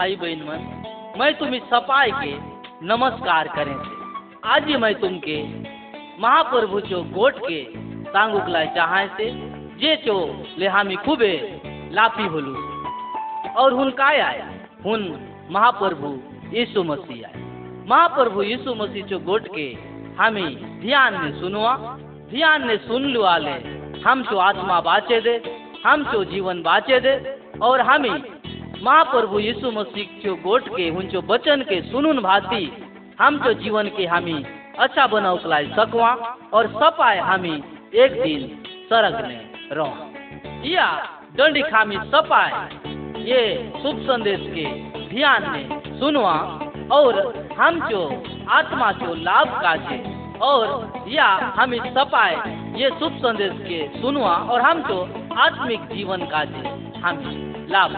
भाई बहन मन, मैं तुम्हें सपाय के नमस्कार करें। से आज ही मैं तुमके महाप्रभु चो गोट के सांगुकला चाहे से, जे चो ले हामी खूबे लापी होलू। और हुन काय आया हुन महाप्रभु यीशु मसीह आए। महाप्रभु यीशु मसीह चो गोट के हमें ध्यान में सुनुआ। ध्यान ने सुन लु आले, हम चो आत्मा बाचे दे, हम चो जीवन बाचे दे, और हमें महाप्रभु यीशु मसीह चो गोट के हुन चो बचन के सुनुन भाती हम जो जीवन के हमें अच्छा बनाओ कलाई सकवा और सपाए हमें एक दिन सरग में रहो। या दंडी खामी सपाए ये शुभ संदेश के ध्यान में सुनवा और हम जो आत्मा जो लाभ काजे और या हम इस सपाए ये शुभ संदेश के सुनवा और हम जो आत्मिक जीवन काजे हम लाभ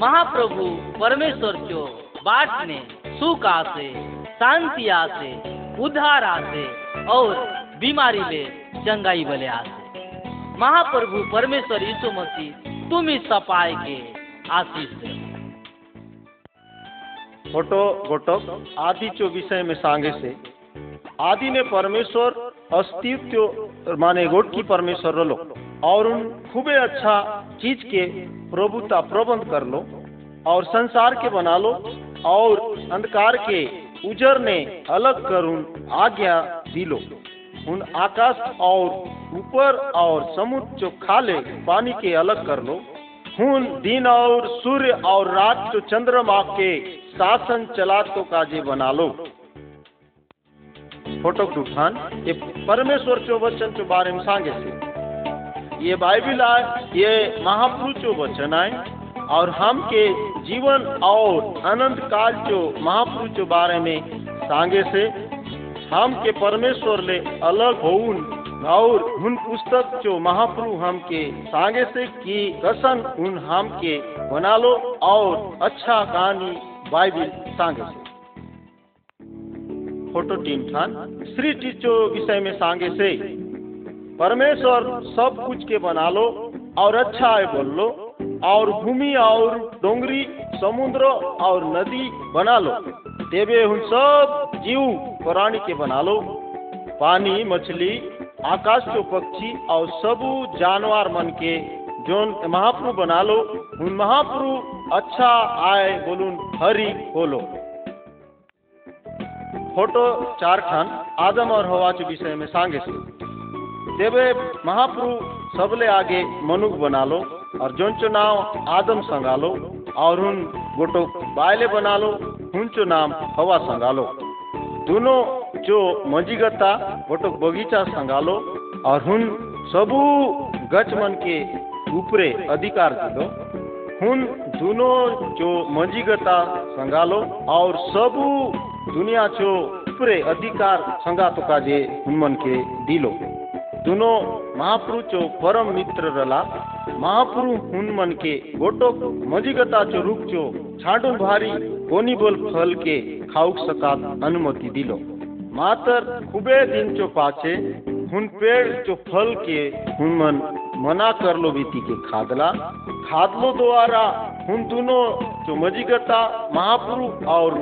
महाप्रभु परमेश्वर जो बाट ने सुख आसे शांति आसे उद्धार आसे और बीमारी ले चंगाई बले आसे। महाप्रभु परमेश्वर यीशु मसीह, तुम ही सपाए के आशीष दे। फ़ोटो, गोटक, आदि चो विषय में सांगे से। आदि ने परमेश्वर अस्तित्व माने गोट की परमेश्वर रो लो और उन खूबे अच्छा चीज़ के प्रभुता प्रबंध कर लो, और संसार के बना लो, और अंधकार के उजर ने अलग कर उन आज्ञा दिलो उन आकाश और ऊपर और समुद्र जो खाले पानी के अलग कर लो। हुन दिन और सूर्य और रात जो चंद्रमा के शासन चला तो काजे बना लो। फ़ोटो उठान ये परमेश्वर चो वचन बारे में सांगे से। ये बाइबिल आए, ये महापुरुष चो वचन आए और हम के जीवन और अनंत काल चो महापुरुष बारे में सांगे से हम के परमेश्वर ले अलग होउन और उन पुस्तक जो महाप्रभु हम के सांगे से की कसन उन हम के बना लो और अच्छा कहानी बाइबिल सांगे से। फ़ोटो टीम ठान श्री टीचो विषय में सांगे से। परमेश्वर सब कुछ के बना लो और अच्छा है बोल लो, और भूमि और डोंगरी, समुद्र और नदी बना लो। देवे उन सब जीव प्राणी के बना लो। पानी, मछली, आकाश के पक्षी और सब जानवर मन के जोन महाप्रभु बना लो उन महाप्रभु अच्छा आए बोलून हरी बोलो। फ़ोटो चार खान, आदम और हवा के विषय में सांगे से देवे महाप्रभु, सबले आगे मनुक बना लो और जोन चो नाम आदम संगा लो और उन गोटो बायले बना लो उन चो नाम हवा संगा लो। दोनों जो मजीगता, गोटो बगीचा संगा लो और हुन सबू गच मन के ऊपरे अधिकार दिलो हुन दोनों जो मजीगता संगालो और सबू दुनिया जो ऊपरे अधिकार संगा तो काजे हुनमन के दिलो दोनों महापुरु चो परम मित्र रला। महापुरु हुनमन के गोटो मजीगता चो रूप चो छाडू भारी कोनी बोल फल के खाउक सका अनुमति दिलो। मातर खूबे दिन चो पाचे हुन पेड़ चो फल के हुन मन मना कर लो बीती के खादला। खादलो द्वारा हुन दोनों जो मजीगता महापुरु और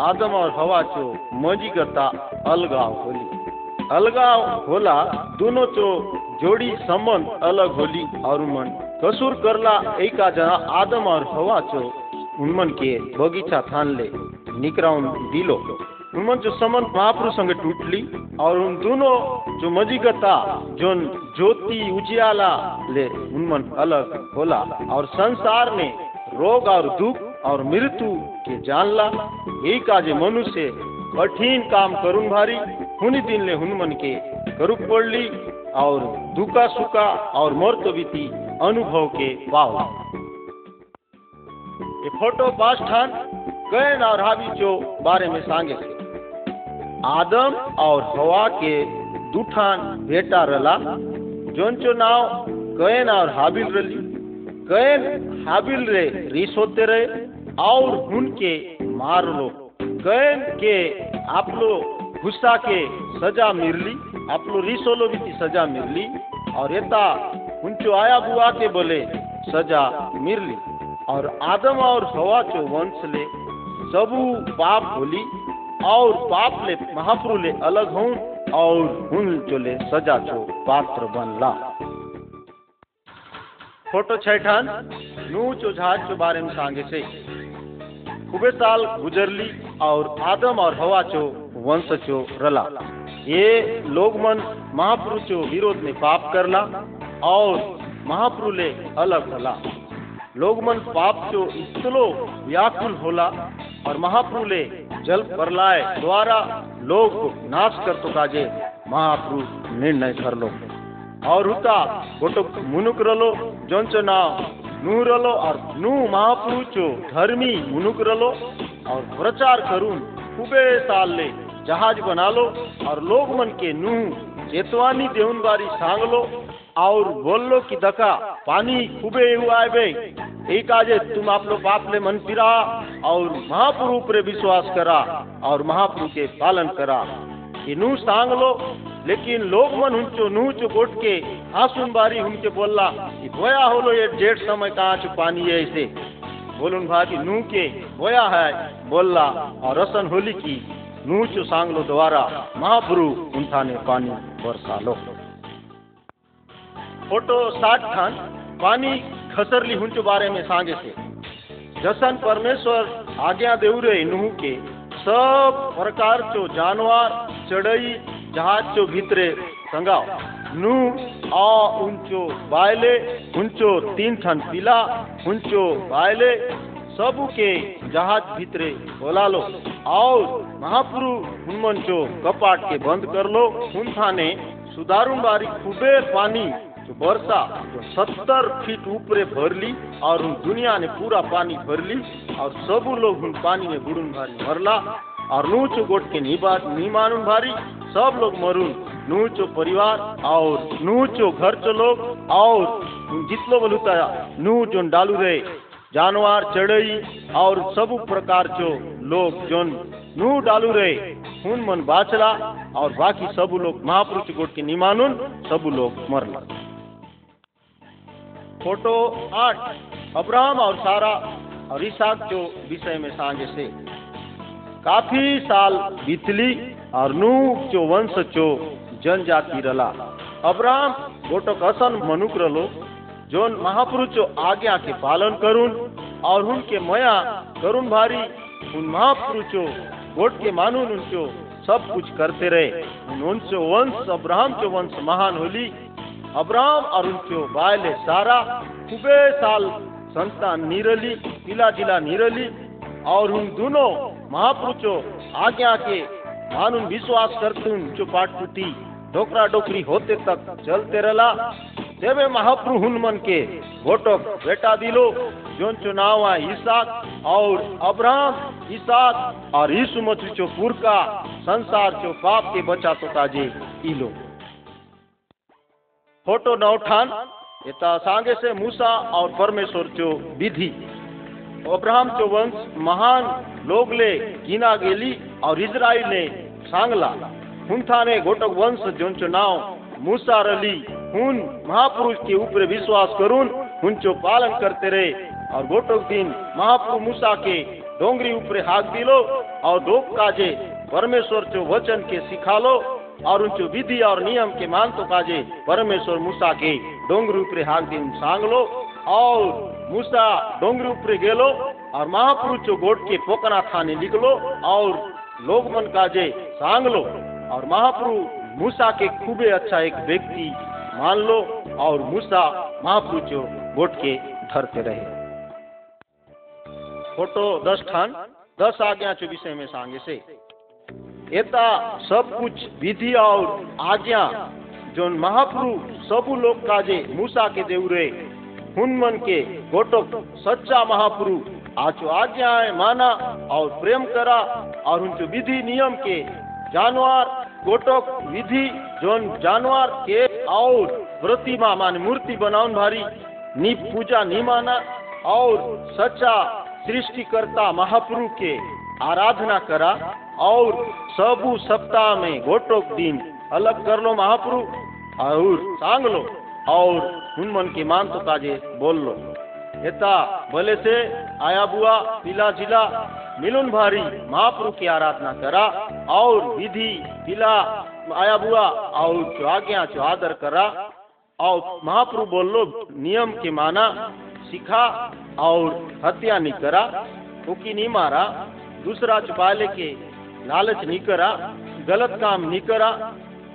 आदम और हवा चो मजीगता अलगाव होली। अलगाव होला, दोनों चो जोड़ी संबंध अलग होली और मन कसूर करला एक जना आदम और हवा चो उनमन के बगीचा थान ले निकराउन दिलो। उनमन जो संबंध महापुरुष संगे टूटली और उन दोनों जो मजीगता, जोन ज्योति उजियाला ले उनमन अलग होला और संसार ने रोग और दुख और मृत्यु के जानला। यही काजे मनुष्य कठिन काम करुन भारी, हुनी दिन ले हुनमन के करुक पड़ली और दुखा सुखा और मर्त बीती अनुभव के पाओ ये फ़ोटो पास ठान कैन और हाबी चो बारे में सांगे से। आदम और हवा के दुठान बेटा रला जोन चो नाव कैन और हाबिल रली। कैन हाबिल रे रिस होते रहे और उनके मार लो। कैन के आप लो गुस्सा के सजा मिरली आप लो रिसोलो भी की सजा मिरली, और एता उनचो आया बुआ के बोले सजा मिरली। और आदम और हवा चो वंश ले सबू पाप होली, और पाप ले महाप्रु ले अलग हूँ और हुन जो ले सजा चो पात्र बनला। फ़ोटो छैठान नू चो जहाज़ चो बारे में सांगे से। खूबे साल गुजरली और आदम और हवा चो वंश चो रला। ये लोग मन महाप्रु चो विरोध में पाप करला और महाप्रु ले अलग होला लोग मन पाप चो इतलो व्याकुल होला और महाप्रु ले जल प्रलय द्वारा लोग नाश कर तो काजे महापुरुष निर्णय कर लो और हुता गोटो मुनुक रलो जोंचो नाव नू रलो और नू महाप्रु चो धर्मी मुनुक रलो और प्रचार करून खूबे साल ले जहाज़ बना लो और लोग मन के नू चेतवानी देउन बारी सांग लो और बोल लो कि दका, पानी खूबे हुआ बे एक आजे तुम आप लोग बाप ले मन फिरा और महाप्रभु पर विश्वास करा और महाप्रभु के पालन करा। कि नू सांग लो, लेकिन लोग मन हुंचो नू चो गोट के आसुन बारी उनके बोलला कि बोया हो लो ये जेठ समय कहाँ चो पानी है ऐसे बोलून भाई नू के, बोया है? बोलला, और रसन होली की नू चो सांग लो द्वारा महाप्रभु उनथा ने पानी बरसा लो। फ़ोटो साठ खान पानी खसरली हुंच बारे में सांगे से। जसन परमेश्वर आज्ञा देउरे नूह के सब जानवर, चढ़ई, जहाज़ चो भीतरे संगाओ। नू, आ उंचो बायले उंचो तीन ठन पिला उंचो बायले, सबू के जहाज़ भीतरे बोला लो आओ, महापुरु, हुनमन चो कपाट के बंद कर लो। हुन थाने सुधारू बारी खूबे पानी जो सत्तर फीट ऊपरे भर ली और उन दुनिया ने पूरा पानी भर ली और सब लोग उन पानी में बुड़ून भारी मरला और नूचो गोट के निबा निमानुन भारी, सब लोग मरून। नूचो परिवार और नूचो घर चो लोग और जितलो बोलूता नू जो डालू रहे जानवर चढ़ई और सब प्रकार चो लोग जोन नू डालू रहे हुन मन बाचला और बाकी सब लोग महापुरुष गोट के निमानुन सब लोग मरला। फ़ोटो आठ अब्राहम और सारा और इसाक जो विषय में सांगे से। काफ़ी साल बीतली और नू जो वंश चो जनजाति रला। अब्राहम गोटो कसन मनुक रलो, जोन महापुरुष चो आज्ञा के पालन करुन और उनके मया करुण भारी, उन महापुरुष गोट के मानून उनचो सब कुछ करते रहे। उनचो वंश अब्राहम चो वंश महान होली अब्राहम और उनचो बायले सारा, खूबे साल संतान निरली पिला जिला निरली, और उन दोनों महापुरुषो आज्ञा के मानुन विश्वास करतुन जो पाटपुटी डोकरा डोकरी होते तक चलते रहला तेवे महाप्रु हुनमन के गोटक बेटा दिलो जो चुनाव ईसाक और अब्राहम, ईसाक और यीशु मसीह चो पुर का संसार चो पाप के बचा तो ताजे इलो फ़ोटो नौठान ये सांगे से मूसा और परमेश्वर चो विधि। अब्राहम चो वंश महान लोग ले गिना गेली और इजराइल ने सांगला। हुन ने गोटक वंश जो नाव मूसा रली। हुन महापुरुष के ऊपर विश्वास करून, हुन चो पालन करते रहे और गोटक दिन महापुरुष मूसा के डोंगरी ऊपर हाथ दिलो और डोक काजे परमेश्वर चो वचन के सिखालो। और उनचो विधि और नियम के मान तो काजे परमेश्वर मूसा के डोंगरी ऊपर हाथ दिन सांग लो, और मूसा डोंगरी ऊपर गेलो, और महापुरुष गोट के पोकना थाने निकलो, और लोग मन काजे सांग लो, और महापुरुष मूसा के खूबे अच्छा एक व्यक्ति मान लो, और मूसा महापुरुष गोट के धरते रहे। फ़ोटो दस खान, दस आज्ञा चो विषय में सांगे से। एता सब कुछ विधि और आज्ञा, जो महाप्रु सबू लोग काजे मूसा के देवरे, हुनमन के गोटो सच्चा महाप्रु, आचो आज्ञाएँ माना और प्रेम करा और उनचो विधि नियम के जानवर गोटक विधि जोन जानवर के और प्रतिमा मान मूर्ति बनाउन भारी नी पूजा नी माना और सच्चा सृष्टिकर्ता महाप्रभु के आराधना करा। और सबू सप्ताह में गोटोक दिन। अलग कर लो महाप्रभु और सांग लो। और हुनमन के मान तो काजे बोल लो। येता भले से आया बुआ, पिला जिला मिलुन भारी महाप्रभु की आराधना करा। और विधि, पिला आया बुआ, और जो आज्ञा, जो आदर करा। और महाप्रभु बोलो नियम के माना, सिखा और हत्या नहीं करा। फूकी नहीं मारा। दूसरा छुपा लेके लालच नहीं करा गलत काम नहीं करा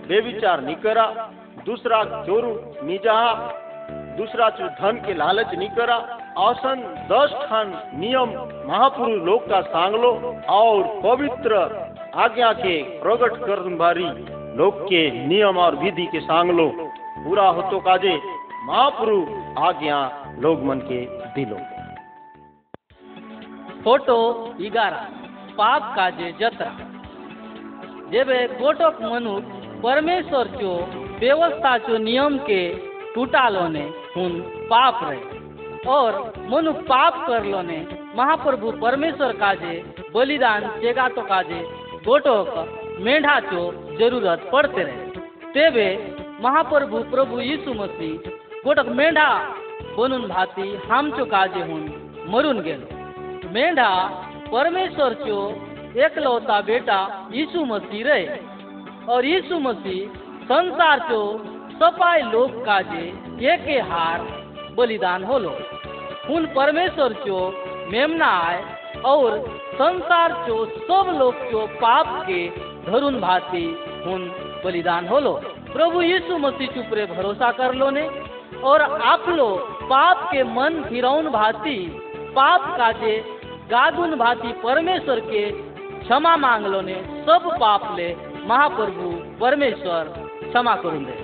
बेविचार नहीं करा दूसरा चोरू नहीं जहा दूसरा चु धन के लालच नहीं करा औसन दस खान नियम महापुरुष लोग का सांग लो और पवित्र आज्ञा के प्रकट कर भारी लोग के नियम और विधि के सांग लो पूरा हो तो काजे महापुरुष आज्ञा लोग मन के दिलो। फ़ोटो ग्यारह। पाप काजे जता। जेबे गोटक मनुख व्यवस्था चो नियम के टूटालोने हुन पाप रहे। और मनु पाप करलोने महाप्रभु परमेश्वर काजे बलिदान, चेगातो काजे गोटोक मेढाचो ज़रूरत पड़ते रहे। तेवे महाप्रभु प्रभु यीशु मसीह गोटक मेढा बनुन भाती, हामचो काजे हुन मरुन गेलो। मेढा परमेश्वर चो एकलौता बेटा यीशु मसीह रहे। और यीशु मसीह संसार चो सपाई लोक काजे एके हार बलिदान होलो। परमेश्वर चो मेमना आए और संसार चो सब लोग चो पाप के धरुन भाती उन बलिदान होलो। प्रभु यीशु मसीह चुपरे भरोसा कर लो ने और आप लो पाप के मन फिरौन भाती पाप काजे गादुन भाती परमेश्वर के क्षमा मांग लो ने सब पाप ले महाप्रभु परमेश्वर क्षमा करून दे।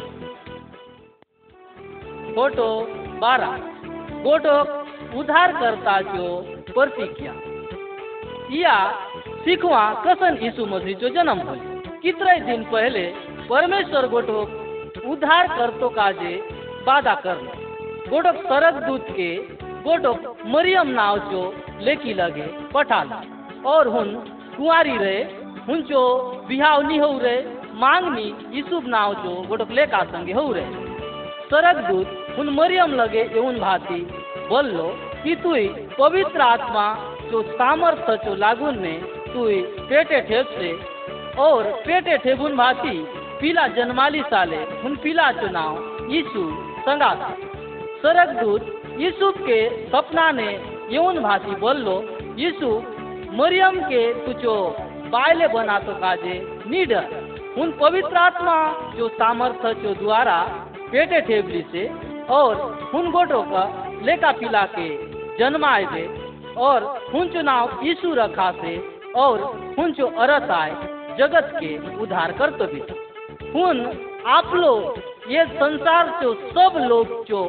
फ़ोटो उद्धार करता जो प्रतिज्ञा या सिखवा कसन मसीह जो जन्म हो कितने दिन पहले परमेश्वर गोटो उद्धार करतो काजे वादा कर लो गोटो सरक दूत के गोटो मरियम नाव चो लेकी लगे पठाला। और हुन कुंवारी रहे हुन चो बिहाव नहीं हो रहे मांगनी यीशुब नाव चो गोटोक लेका संगे हो रहे सरक दूत हुन मरियम लगे एवं भांति बोलो कि तुई पवित्र आत्मा जो सामर्थ्य चो लागुन में तुई पेटे ठेप से और पेटे ठेबुन भांति पीला जन्माली साले हुन पीला चो नाव यीशु संगा सरक दूत यूसुफ के सपना ने यौन भांति बोलो यीशु, मरियम के तुचो बायले बना तो काजे नीडर उन पवित्र आत्मा जो सामर्थ्य जो द्वारा पेटे ठेबली से, और उन गोटो का लेका पिला के जन्माए दे, और उन चुनाव यीशु रखा से, और उन चो अरस आए जगत के उद्धार कर तो भी उन आप लोग ये संसार चो सब लोग जो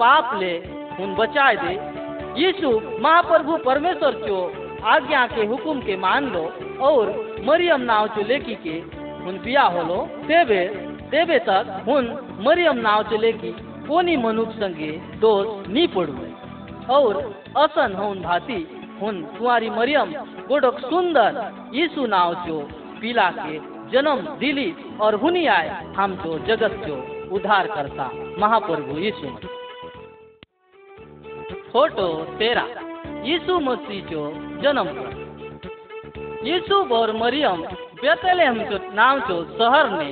पाप ले उन बचाए दे। यीशु महाप्रभु परमेश्वर चो आज्ञा के हुकुम के मान लो और मरियम नाव चो लेकी के उन बिया होलो। देवे देवे तक हुन मरियम नाव चो लेकी कोनी मनुष्य संगे दोष नी पड़ुए। और असन होन भांति हुन कुंवारी मरियम गोडक सुंदर यीशु नाव चो पिला के जन्म दिली और हुनी आए हम चो जगत चो उद्धार करता। महाप्रभु यीशु। फ़ोटो तेरा। यीशु मसीह जो जन्म। यीशु और मरियम बेतलेहम जो नाम जो शहर ने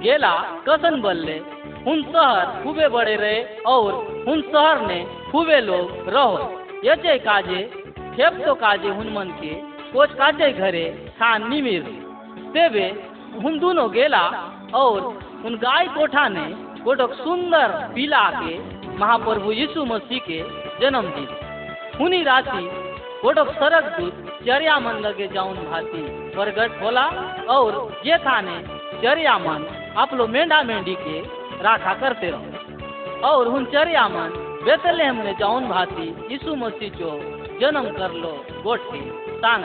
गेला, कसन बल्ले उन शहर खूबे बड़े रहे और उन शहर ने खूबे लोग रहो। यचे काजे, खेप तो काजे हुन मन के, कोच काजे घरे खान निमिर। तेवे हुन दोनों गेला और उन गाय कोठा ने गोटक सुंदर पीला के महाप्रभु यीशु मसीह के जन्म दिन हुनी राशि गोटक सरक दूत चरिया मन लगे जाऊन भाती। प्रगट होला और ये थाने चरिया मन आप लोग मेंढा मेंढी के राखा करते रहो। और हुन चरिया मन बेतलेहम ने जाऊन भाती यीशु मसीह जो जन्म कर लो गोट के तांग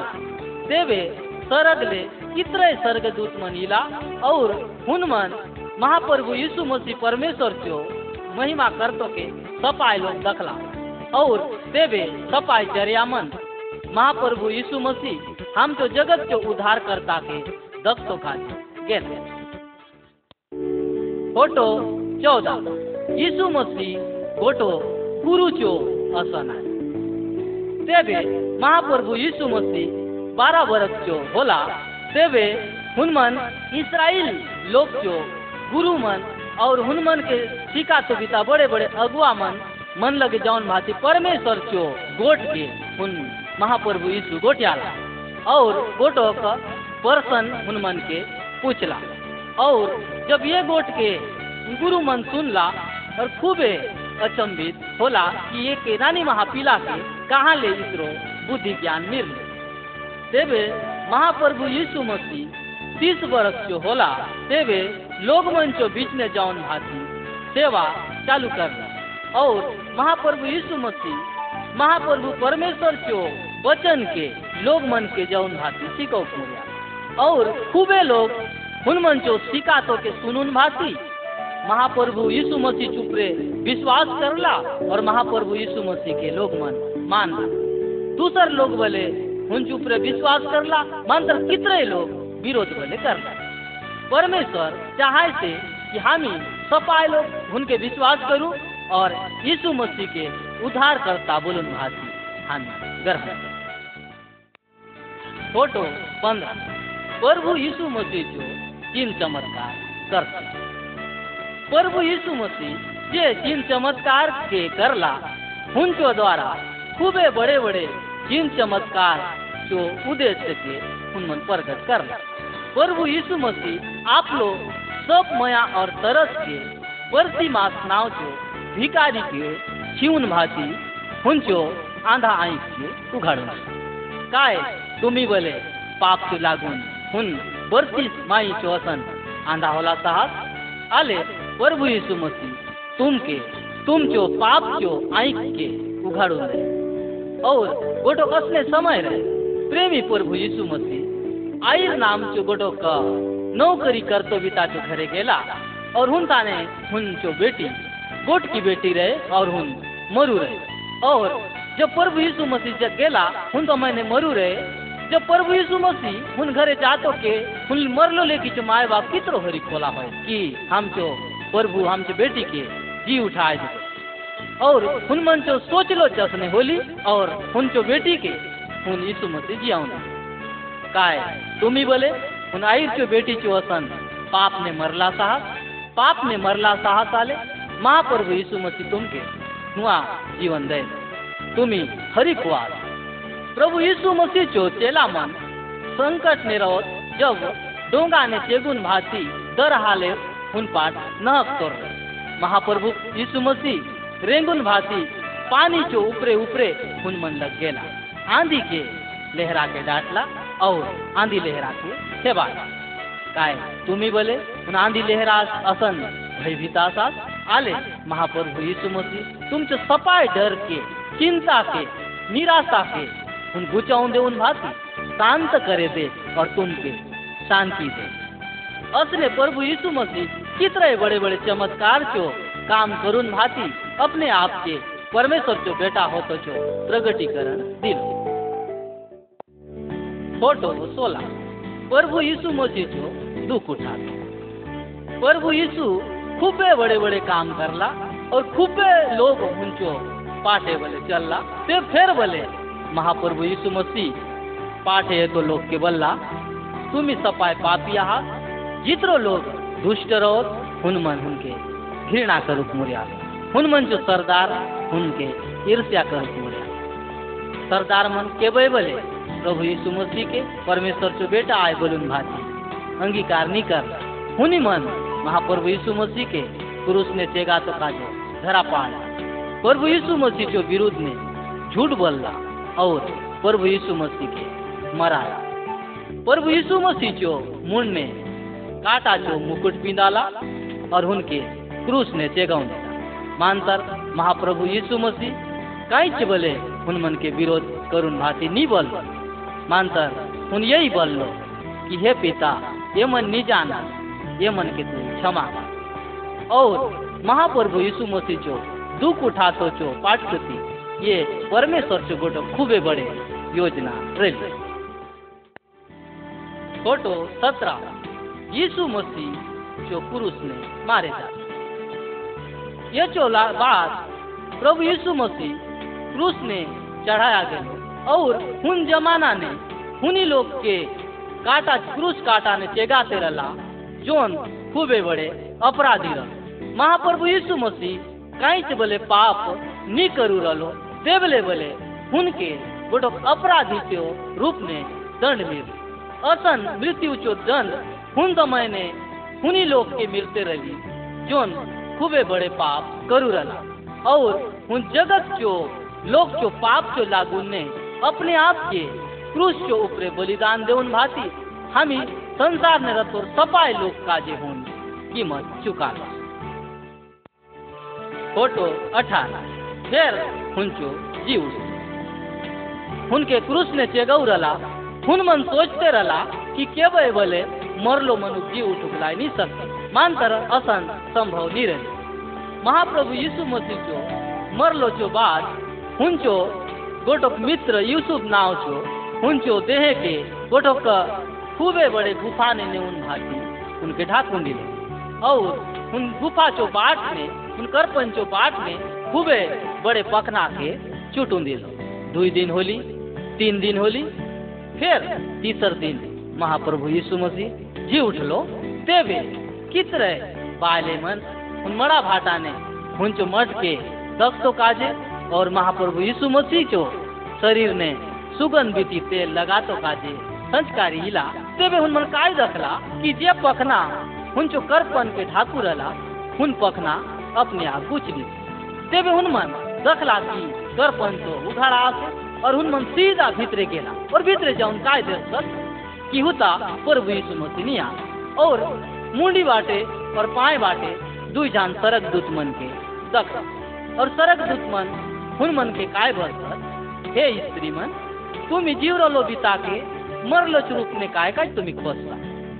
देवे सरग ले इतरे सर्ग दूत मनीला और हुन मन महाप्रभु यीशु मसीह परमेश्वर जो महिमा करतो के सपाय लोग दखला। और देवे चरियामन महाप्रभु यीशु मसीह, हम तो जगत के उद्धार करता के दक्तो खाते फ़ोटो चौदह। यीशु मसीह, फ़ोटो गुरु चो असना तेबे महाप्रभु यीशु मसीह, बारह वर्ष जो होला तेबे हुनमन इसराइल लोग जो गुरु मन और हुनमन के तो बिता बड़े बड़े अगुआ मन मन लगे जौन भांति परमेश्वर चो गोट के हुन महाप्रभु यीशु गोटियाला। और गोटो का पर्सन हुनमन के पूछला। और जब ये गोट के गुरु मन सुनला और खूबे अचंभित होला कि ये के रानी महापीला के कहाँ ले इसरो बुद्धि ज्ञान मिल। तेबे महाप्रभु यीशु मसीह तीस वर्ष जो होला, तेबे लोग मन चो बीच में जौन भाती सेवा चालू करना और महाप्रभु यीशु मसीह, महाप्रभु परमेश्वर चो वचन के लोग मन के जौन भाती सिको पूरा और खूबे लोग हुन मन चो सिका तो के सुनुन भाती महाप्रभु यीशु मसीह चुपरे विश्वास करला और महाप्रभु यीशु मसीह के लोग मन मानला। दूसर लोग बोले हुन चुपरे विश्वास करला, मानतर कितने लोग विरोध बोले करला। परमेश्वर चाहे से कि हम ही सपाए लोग उनके विश्वास करूँ और यीशु मसीह के उद्धार करता बोलून भाती हम ग्रहण। फ़ोटो पंद्रह। प्रभु यीशु मसीह जो तीन चमत्कार करते प्रभु यीशु मसीह जे तीन चमत्कार के करला उनके द्वारा खूबे बड़े बड़े तीन चमत्कार जो उद्देश्य के उनमन प्रकट करला। प्रभु यीशु मसीह आप लोग सब मया और तरस के वर्ती मास नाव जो भिकारी के छिउन भाती, हुंचो आंधा आई के उघाड़ू काय तुम्ही बोले, पाप चो लागून? हुन वर्ती माई चोसन। आंधा होला साहब, आले, प्रभु यीशु मसीह तुम के तुम चो पाप चो आँख के उघाड़ू रहे और गोटो कसने समय रहे, प्रेमी प्रभु यीशु मसीह आयर नाम चो गोटो का नौकरी करतो बिता चो घरे गेला, और हुन ताने हुन चो बेटी गोट की बेटी रहे और हुन मरू रहे। और जब प्रभु यीशु मसीह जब गेला हुन तो मैंने मरू रहे। जब प्रभु यीशु मसीह हुन घरे जातो के, हुन मरलो लेकी चो माए बाप कितरो हरी खोला है कि हम चो प्रभु, हम चो बेटी के जी उठाए दे और हुन मन चो सोच लो जसने होली, और हुन चो बेटी के हुन यीशु मसीह जी आऊँगा काय तुम ही बोले, हुन आईर चो बेटी चो असन, पाप ने मरला साहब पाप ने मरला साहब साले महाप्रभु यीशु मसीह तुमके हुआ जीवन दे। तुम्ही हरी कुआर। प्रभु यीशु मसीह चो चेला मन, संकट ने रहो, जब डोंगा ने चेगुन भाती दर हाले, हुन पाट नहक तोड़ महाप्रभु यीशु मसीह रेंगुन भाती, पानी चो ऊपरे ऊपरे हुन मन लग गेला। आंधी के लहरा के डांटला और आंधी लहरा के सेवा काय, तुम्ही बोले उन आंधी लहरा असन भयभीता साथ आले, महाप्रभु यीशु मसीह, तुमचे सपाय डर के, चिंता के, निराशा के उन गुचाऊं दे उन भाती, शांत करे दे और तुमके शांति दे. असले प्रभु यीशु मसीह कितने बड़े बड़े चमत्कार चो, काम करून भाती, अपने आप के परमेश्वर चो बेटा हो तो प्रगटीकरण दिल. फ़ोटो सोलह प्रभु यीशु मसीह चो दुख उठा प्रभु यीशु खूबे बड़े बड़े काम करला और खूबे लोग उनचो पाठे बोले चलला। ते फिर बोले महाप्रभु यीशु मसीह पाठे है तो लोग के बल्ला। तुम ही सपाय पापी आहात, जितरो लोग दुष्ट रहो हुन मन उनके घृणा करुक मुरिया। हुन मन जो सरदार उनके ईर्ष्या करुक मुरिया। सरदार मन के बे बोले प्रभु यीशु मसीह के परमेश्वर चो बेटा आए बोलून भाती। अंगीकार नहीं कर। हुनी मन महाप्रभु यीशु मसीह के पुरुष ने चेगा तो काजो, धरा पाड़ प्रभु यीशु मसीह के विरुद्ध ने झूठ बोलला और प्रभु यीशु मसीह के मराया। प्रभु यीशु मसीह चो मुंड में काटा जो मुकुट पिंदाला और उनके क्रूस ने चेगाऊं मानतर महाप्रभु यीशु मसीह काईच बोले उन मन के विरोध करुण भांति नहीं बोल मानतर उन यही बोल लो कि हे पिता, ये मन नहीं जाना, ये मन के तू क्षमा। और महाप्रभु यीशु मसीह जो दुख उठा तो चो पाठ करती ये परमेश्वर से गोटो खूबे बड़े योजना रेल फ़ोटो सत्रह। यीशु मसीह जो पुरुष ने मारे जाते ये चोला बात प्रभु यीशु मसीह क्रूस ने चढ़ाया गया और हुन जमाना ने हुनी लोग के काटा, क्रूस काटा ने चेगाते रला जोन खूबे बड़े अपराधी रह। महाप्रभु यीशु मसीह काईच बोले पाप नी करू रलो देवले बोले हुनके गोटो अपराधी के रूप में दंड मिल। असन मृत्यु चो दंड हुन समय ने हुनी लोग के मिलते रही, जोन खूबे बड़े पाप करू रला और उन जगत चो, लोग चो पाप चो लागू ने अपने आप के क्रूस चो ऊपरे बलिदान देउन भाती। हमी संसार ने रतोर सपाय लोग काजे होन, कीमत चुका फ़ोटो अठारह फिर हुंचो जी उठ हुनके क्रूस ने चेगऊ रला हुन मन सोचते रला कि केवल बोले मरलो मनु जी उठ उठलाई नहीं सकते मानतर असन संभव नहीं रहे। महाप्रभु यीशु मसीह चो, मरलो चो बाद, हुंचो गोटोक मित्र यूसुफ नाव चो, हुंचो देहे के गोटोक खूबे बड़े गुफा ने ने उन भाती उनके ढाकुन दिले और उन गुफा चो बाट में, उन करपन चो बाट में खूबे बड़े पकना के चुटुन दिलो दुई दिन होली, तीन दिन होली, फिर तीसर दिन महाप्रभु यीशु मसीह जी उठलो। तेवे कितरे बाले मन, उन मड़ा भाटा ने हुंचो मठ के दस तो काजे और महाप्रभु यीशु मसीह चो शरीर ने सुगंध बीती तेल लगा तो काजे, संस्कारी हिला तेवे हुन मन काय दखला कि जे पखना हुंचो करपन के ठाकुर रला हुन पखना अपने आप कुछ ली। तेवे हुन मन दखला कि करपन तो उघाड़ा आसे और हुन मन सीधा भीतरे गेला, और भीतरे जाऊन काय देख सक कि हुता प्रभु यीशु मसीह और मुंडी बाटे और पाए बाटे, दुई जान सरक दूत मन के दख और सरक दूत मन, हुन मन के काय भर हे स्त्री मन, तुम जीव रलो बिता के मरलो रूप ने काय काय तुम्ही खोजता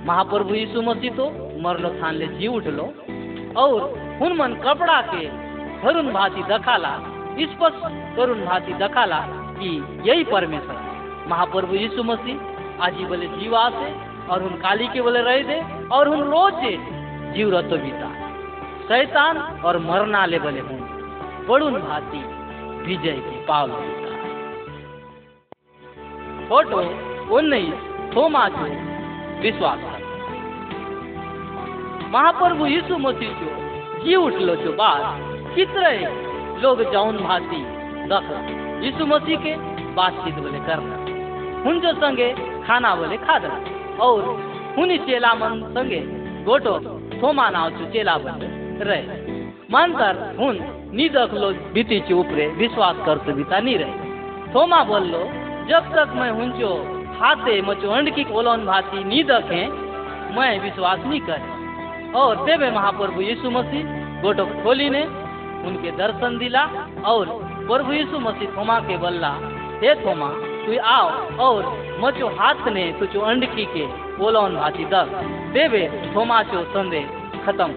महाप्रभु यीशु मसीह तो मरलो थान ले जी उठलो. और हुन मन कपड़ा के धरुन भांति दखाला, स्पष्ट करुण भांति दखाला कि यही परमेश्वर. महाप्रभु यीशु मसीह, आज बोले, जीवा से, और उन काली के बोले, रह दे, और उन रोज जीव रतो बीता. शैतान और मरना ले बोले हूँ बड़ुन भांति विजय की पावल. फ़ोटो उन्नीस, थोमा जो, विश्वास कर महाप्रभु यीशु मसीह जो, जी उठलो जो बात कितने लोग जाउन भांति दख यीशु मसीह के बातचीत बोले करना हुन जो संगे खाना बोले खा दे और हुनी चेला मन संगे गोटो थोमा नाव चो चेला बन रहे। मानकर हुन नी दख लो बीती चे ऊपरे विश्वास करते बीता नहीं रहे। थोमा बोल लो जब तक मैं हुंचो हाथे मचो अंडकी कोलोन भाती नी दखे मैं विश्वास नहीं करे और देवे महाप्रभु यीशु मसीह गोटो खोली ने, उनके दर्शन दिला, और प्रभु यीशु मसीह थोमा के बल्ला, हे थोमा, तू आओ, और मचो हाथ ने तुझो अंडकी के बोलौन भाती दस देवे, थोमा चो संदे खत्म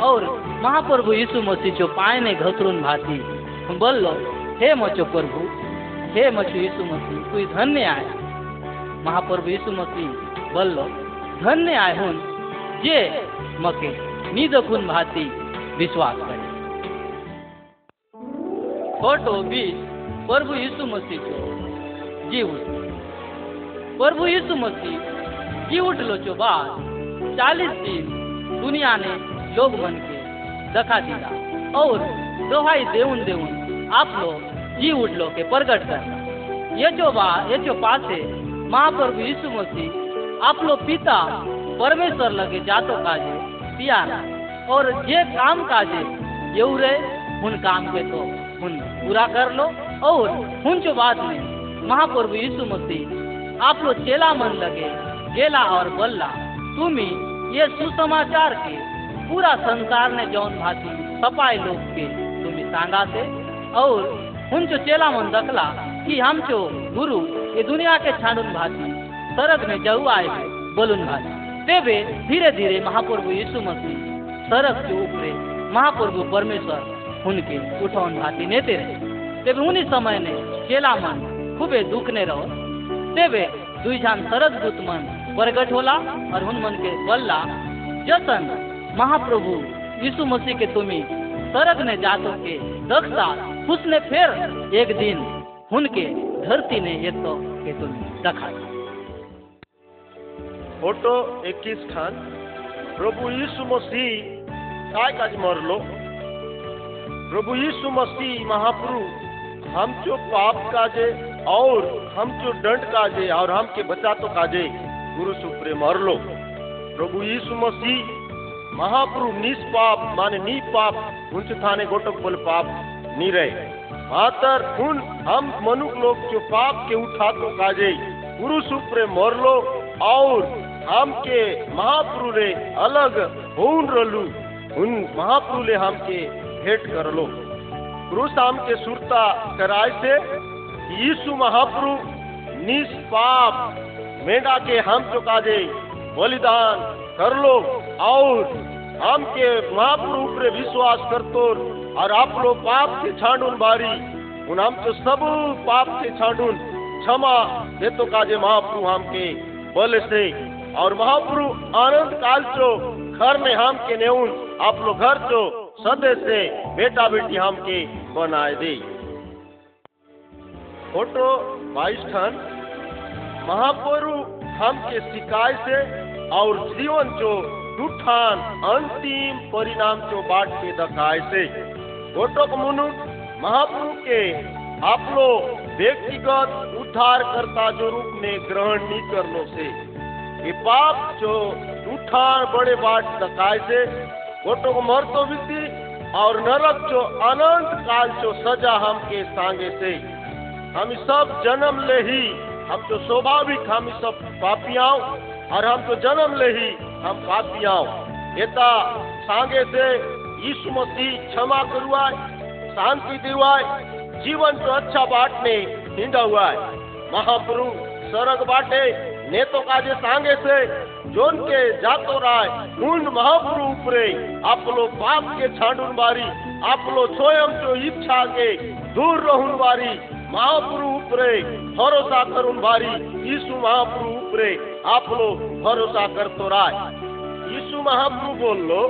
और महाप्रभु यीशु मसीह चो पाए ने घसरुन भाती बोलो हे मचो प्रभु, हे मचो यीशु मसीह, तू धन्य आए महाप्रभु यीशु मसीह बोलो धन्य आए हुन जे मके निदकुन भाती विश्वास करे. फ़ोटो बीस, प्रभु यीशु मसीह को जी उठ। प्रभु यीशु मसीह, जी उठ लो चो बाद चालीस दिन दुनिया ने लोग बन के दखा दिला और दोहाई देउन देउन आप लोग जी उठ लो के प्रकट कर ये जो बा, ये जो पासे महाप्रभु यीशु मसीह आप लोग पिता परमेश्वर लगे जातो काजे पियाना और जे काम काजे ये रहे उन काम के तो उन पूरा कर लो। और उन जो बाद में महाप्रभु यीशु मसीह आप लोग चेला मन लगे, गेला और बल्ला। तुम्ही ये सुसमाचार के, पूरा संसार ने जौन भाती सपाई लोग के तुम्ही सांगा से। और उन जो चेला मन दखला कि हम जो गुरु, ये दुनिया के छांडुन भाती सरग में जऊ आए बोलुन भाती तेवे धीरे धीरे महाप्रभु यीशु मसीह सरग के ऊपरे महाप्रभु परमेश्वर उनके उठौन भाती नेते रहे। तेवे उन्हीं समय ने चेला मन खूबे दुख ने रहो। तेवे दुई जान सरद दूत मन प्रगट होला और हुन मन के बल्ला जतन महाप्रभु यीशु मसीह के तुम्ही सरग ने जातो के दक्षता उसने फिर एक दिन हुन के धरती ने ये तो के तुम दखा फ़ोटो इक्कीस खान। प्रभु यीशु मसीह, काय काज मरलो? प्रभु यीशु मसीह, महाप्रभु हम जो पाप काजे और हम जो दंड काजे और हम के बचा तो काजे गुरु सुप्रे मरलो। प्रभु यीशु मसीह, महाप्रभु, निष्पाप, माने नी पाप उनसे थाने गोटक बोल पाप नी रहे। मातर उन हम मनुष्य लोग जो पाप के उठा तो काजे। गुरु सुप्रे मरलो, और हम के महाप्रभु रे अलग होन रलू। उन महाप्रभु ले हम के भेंट करलो। क्रूस हम के सुरता कराय से यीशु महाप्रभु निष्पाप मेढा के हम चुका दे बलिदान कर लो और हम के महाप्रभु पर विश्वास करतो और आप लोग पाप से छांडून बारी। उन हम तो सब पाप से छांडून। क्षमा दे तो काजे महाप्रभु हम के बोले से। और महाप्रभु आनंद काल चो घर में हम के नेउन आप लोग घर चो सदे से बेटा बेटी हम के बनाए दे। फ़ोटो बाईस ठन। महाप्रभु हम के शिकाय से और जीवन चो दुठान अंतिम परिणाम चो बाट के दखाए से गोटक मुनु, महाप्रभु के आप लोग व्यक्तिगत उद्धार करता जो रूप में ग्रहण नहीं करने से। ये पाप जो उठान बड़े बाट दखाए से गोटो को मर तो विधि और नरक जो अनंत काल जो सजा हम के सांगे से। हम सब जन्म ले ही हम तो स्वाभाविक, हम सब पापियाओं और हम तो जन्म ले ही हम पापियाओ येता सांगे से यीशु मसीह क्षमा करवाए शांति दिवाए जीवन तो अच्छा बांटने हिंदा हुआ है महाप्रभु सरग बाटे ने तो काजे सांगे से जोन के जातो राय उन महाप्रभु उपरे आप लोग पाप के छांडुन बारी आप लोग स्वयं जो इच्छा के दूर रहून बारी। महाप्रभु उपरे भरोसा करुन भारी यीशु महाप्रभु उपरे आप लोग भरोसा कर तो राय। यीशु महाप्रभु बोल लो,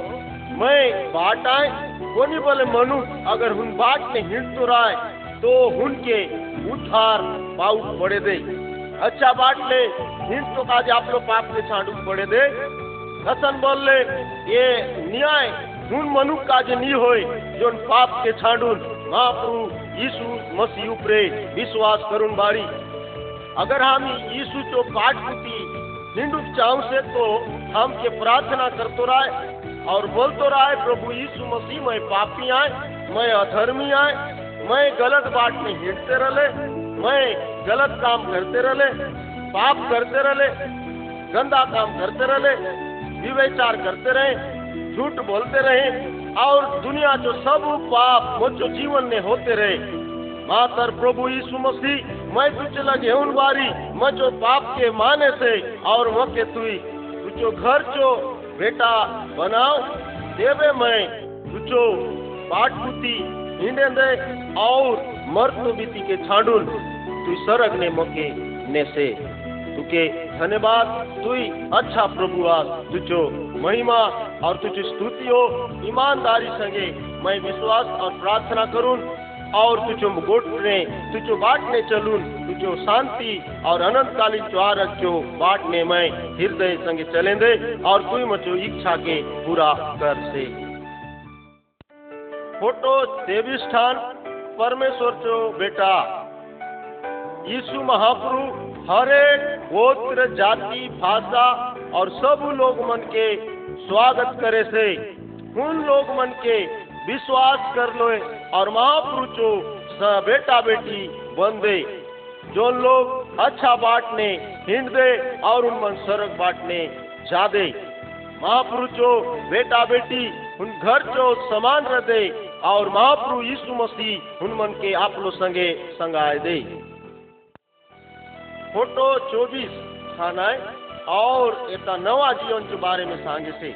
मैं बाट आए कोनी बोले मनु, अगर हुन बाट में हिंट तो राय तो हुन के उद्धार पाउट पड़े दे। अच्छा बाट ले हिंट तो काज आप लोग पाप के छांडू पड़े दे। हसन बोल ले ये न्याय हुन मनु काज नहीं होए, जोन पाप के छांडून महाप्रभु यीशु मसीह उपरे विश्वास करुन बारी। अगर हम यीशु चो पाठ पुती हिंदू चाहू से तो हम के प्रार्थना करतो रहे और बोलतो रहे प्रभु यीशु मसीह मैं पापी आए, मैं अधर्मी आए, मैं गलत बाट में हिटते रहे मैं गलत काम करते रहे पाप करते रहे गंदा काम करते रहे विवेचार करते रहे झूठ बोलते रहे और दुनिया जो सब पाप मुझो जीवन में होते रहे। मातर प्रभु यीशु मसीह, मैं तुझे लगे उन बारी, मैं जो पाप के माने से और मके तुई। तुझो घर जो बेटा, बनाओ, देवे मैं। तुझो पाठ पुती हिंडे दे और मर्द बीती के छांडुन। तू सरग ने मके ने से। तुके धन्यवाद। तुई अच्छा प्रभु आ तुझो महिमा और तुझी स्तुति हो। ईमानदारी संगे मैं विश्वास और प्रार्थना करूँ और तुझो गोटने तुझो बांटने चलून तुझो शांति और अनंतकालीन त्योहार जो बांटने मैं हृदय संगे चले दे और तू मचो इच्छा के पूरा कर से फ़ोटो देवी स्थान परमेश्वर चो बेटा। यीशु महाप्रभु हरेक गोत्र, जाति, भाषा और सब लोग मन के स्वागत करे से, उन लोग मन के विश्वास कर लो और महाप्रभु चो बेटा बेटी बन दे जो लोग अच्छा बांटने हिंड दे और उन मन सरक बांटने जा दे महाप्रभु चो बेटा बेटी, उन घर चो समान रह दे और महाप्रभु यीशु मसीह उन मन के आप लोग संगे संगाए दे। फ़ोटो चौबीस थाना और एता नवा जीवन के बारे में सांगे से।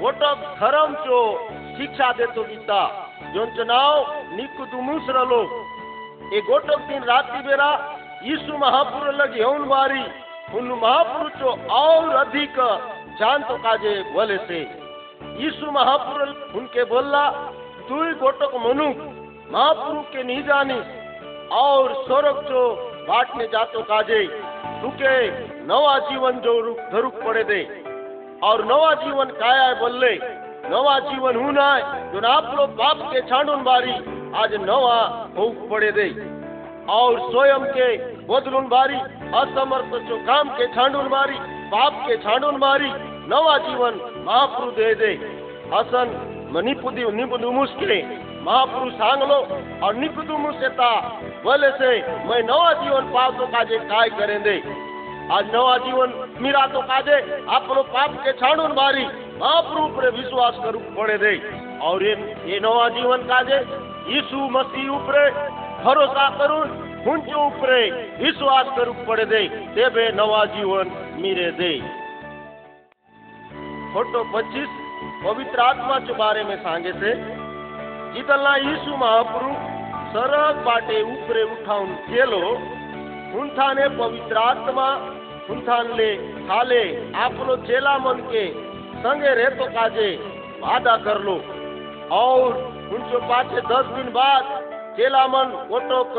गोटक धर्म चो शिक्षा देतो गीता। जोन चुनाव निकुदुमुस रलो। ए गोटक दिन रात्रि बेरा यीशु महापुर लग यौन बारी। उन महापुर चो और अधिक जान तो काजे बोले से। यीशु महापुर उनके बोला तू गोटक मनु महापुरु के नहीं जानी और स्वर्ग जो વાટને જાતો કાજે તુકે નવા જીવન જો ધરુક પડે દે और नवा जीवन काया है बोले नवा जीवन हूं ना जो आपलो बाप के छांडून बारी आज नवा हो पड़े दे और स्वयं के बदलून बारी असमर्थ जो काम के छांडून बारी बाप के छांडून बारी नवा जीवन महाप्रु दे दे हसन निपुदी निपुदुमुस के महाप्रु सांगलो और निपुदुमुस सेता बोले से मैं नवा जीवन पाव तो काजे काय करें दे आज नवा जीवन मीरा तो काजे આપણો પાપ કે છાણું મારી મહાપ્રભુ ઉપર વિશ્વાસ કરવું પડે દે और ये ये नवा जीवन काजे यीशु मसीह ઉપર ભરોસા કરું ઊંચો ઉપર વિશ્વાસ કરવું પડે દે તેબે નવા जीवन મીરે દે फोटो 25 पवित्र आत्मा के बारे में सांगे से जितना यीशु थाले आपलो चेला मन के संगे रहतो काजे लो और उनसे पाछे दस दिन बाद चेला मन ओटोक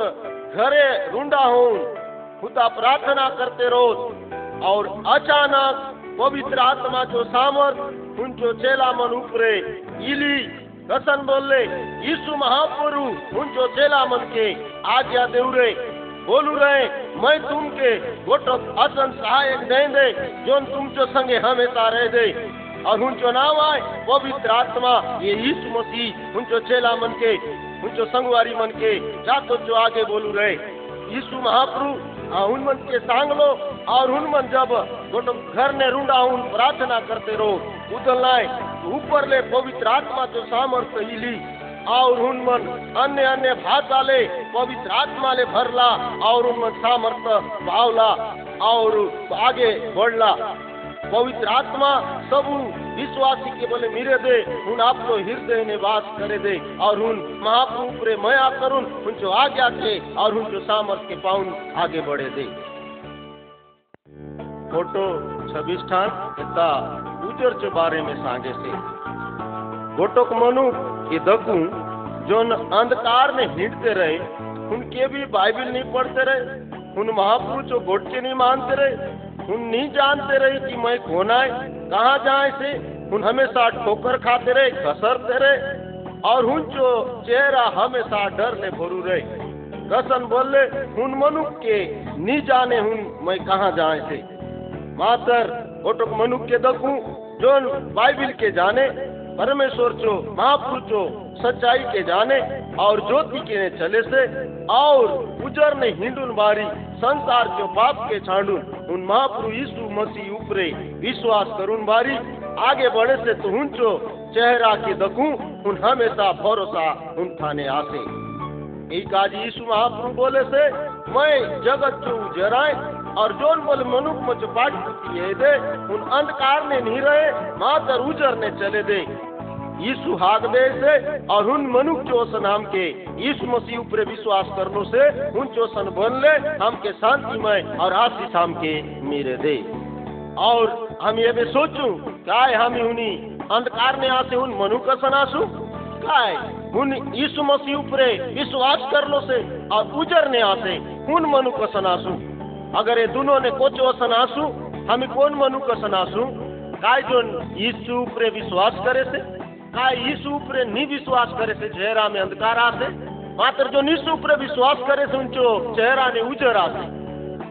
घरे रूंडा हो प्रार्थना करते रोज और अचानक पवित्र आत्मा जो सामर्थ उनचो चेला मन उपरे इली। कसन बोले यीशु महापुरु उनचो चेला मन के आज्ञा देवरे बोलू रहे मैं तुमके गोटो असन सहायक दे दे जो तुमचो संगे हमेशा रह दे और उनचो नाम आए, पवित्र आत्मा, ये यीशु मसीह उनचो चेला मन के उनचो संगवारी मन के जातो जो आगे बोलू रहे यीशु महाप्रभु उन के सांग लो, और उन जब घर ने रूडा उन प्रार्थना करते रहो, उधर लाए ऊपर ले पवित्र आत्मा जो सामर्थ्य ली और उन मन अन्य अन्य भाषा ले पवित्र आत्मा ले भरला, और उन मन सामर्थ्य भावला, और आगे बढ़ला। पवित्र आत्मा सब विश्वासी के बोले मिरे दे, उन आपको हृदय ने वास करे दे, और उन महाप्रभु प्रे मया करुन उनको आज्ञा के और उनको सामर्थ्य के पाउन आगे बढ़े दे। फ़ोटो छब्बीस ठान इतना उजर के बारे में सांगे से। गोटोक मनु के दकू जो अंधकार में हिंटते रहे, उनके भी बाइबल नहीं पढ़ते रहे, उन महापुरुष जो गोटके नहीं मानते रहे उन नहीं जानते रहे कि मैं कौन आए? कहाँ जाए से उन हमेशा ठोकर खाते रहे कसरते रहे। और उन जो चेहरा हमेशा डर ने भरू रहे। कसन बोले उन मनुख के नहीं जाने उन मैं कहाँ जाए से मातर ओटक मनुख के दकू जो बाइबिल के जाने। परमेश्वर चो महापुरुष सच्चाई के जाने और ज्योति के चले से और उजर ने हिंडुन बारी संसार जो पाप के छांडू उन महाप्रभु यीशु मसीह ऊपरे विश्वास करुन बारी। आगे बढ़े से तो उनचो चेहरा के दकू उन हमेशा भरोसा, उन थाने आसे। एक आज यीशु महाप्रभु बोले से, मैं जगत जो उजराए और जोन बोल मनुख मच पाठ दे, उन अंधकार ने नहीं रहे, मातर उजर ने चले दे। यीशु हाग दे से और उन मनुख चोसन हम के यीशु मसीह ऊपर विश्वास करने से उन चोसन बन ले हम के शांतिमय और आशीष हम के मेरे दे। और हम ये भी सोचू काय हम उन्हीं अंधकार ने आसे उन मनु का सनासू काय उन यीशु मसीह ऊपर विश्वास करने से और उजर ने आसे उन मनु का सनासू अगर ये दोनों ने कोचो सनासू हम कौन मनु का सनासू काय जो यीशु ऊपर विश्वास करे से? काय यीशु ऊपर नहीं विश्वास करे से चेहरा में अंधकार आसे मात्र जो यीशु ऊपर विश्वास करे से उनचो चेहरा ने उजर आसे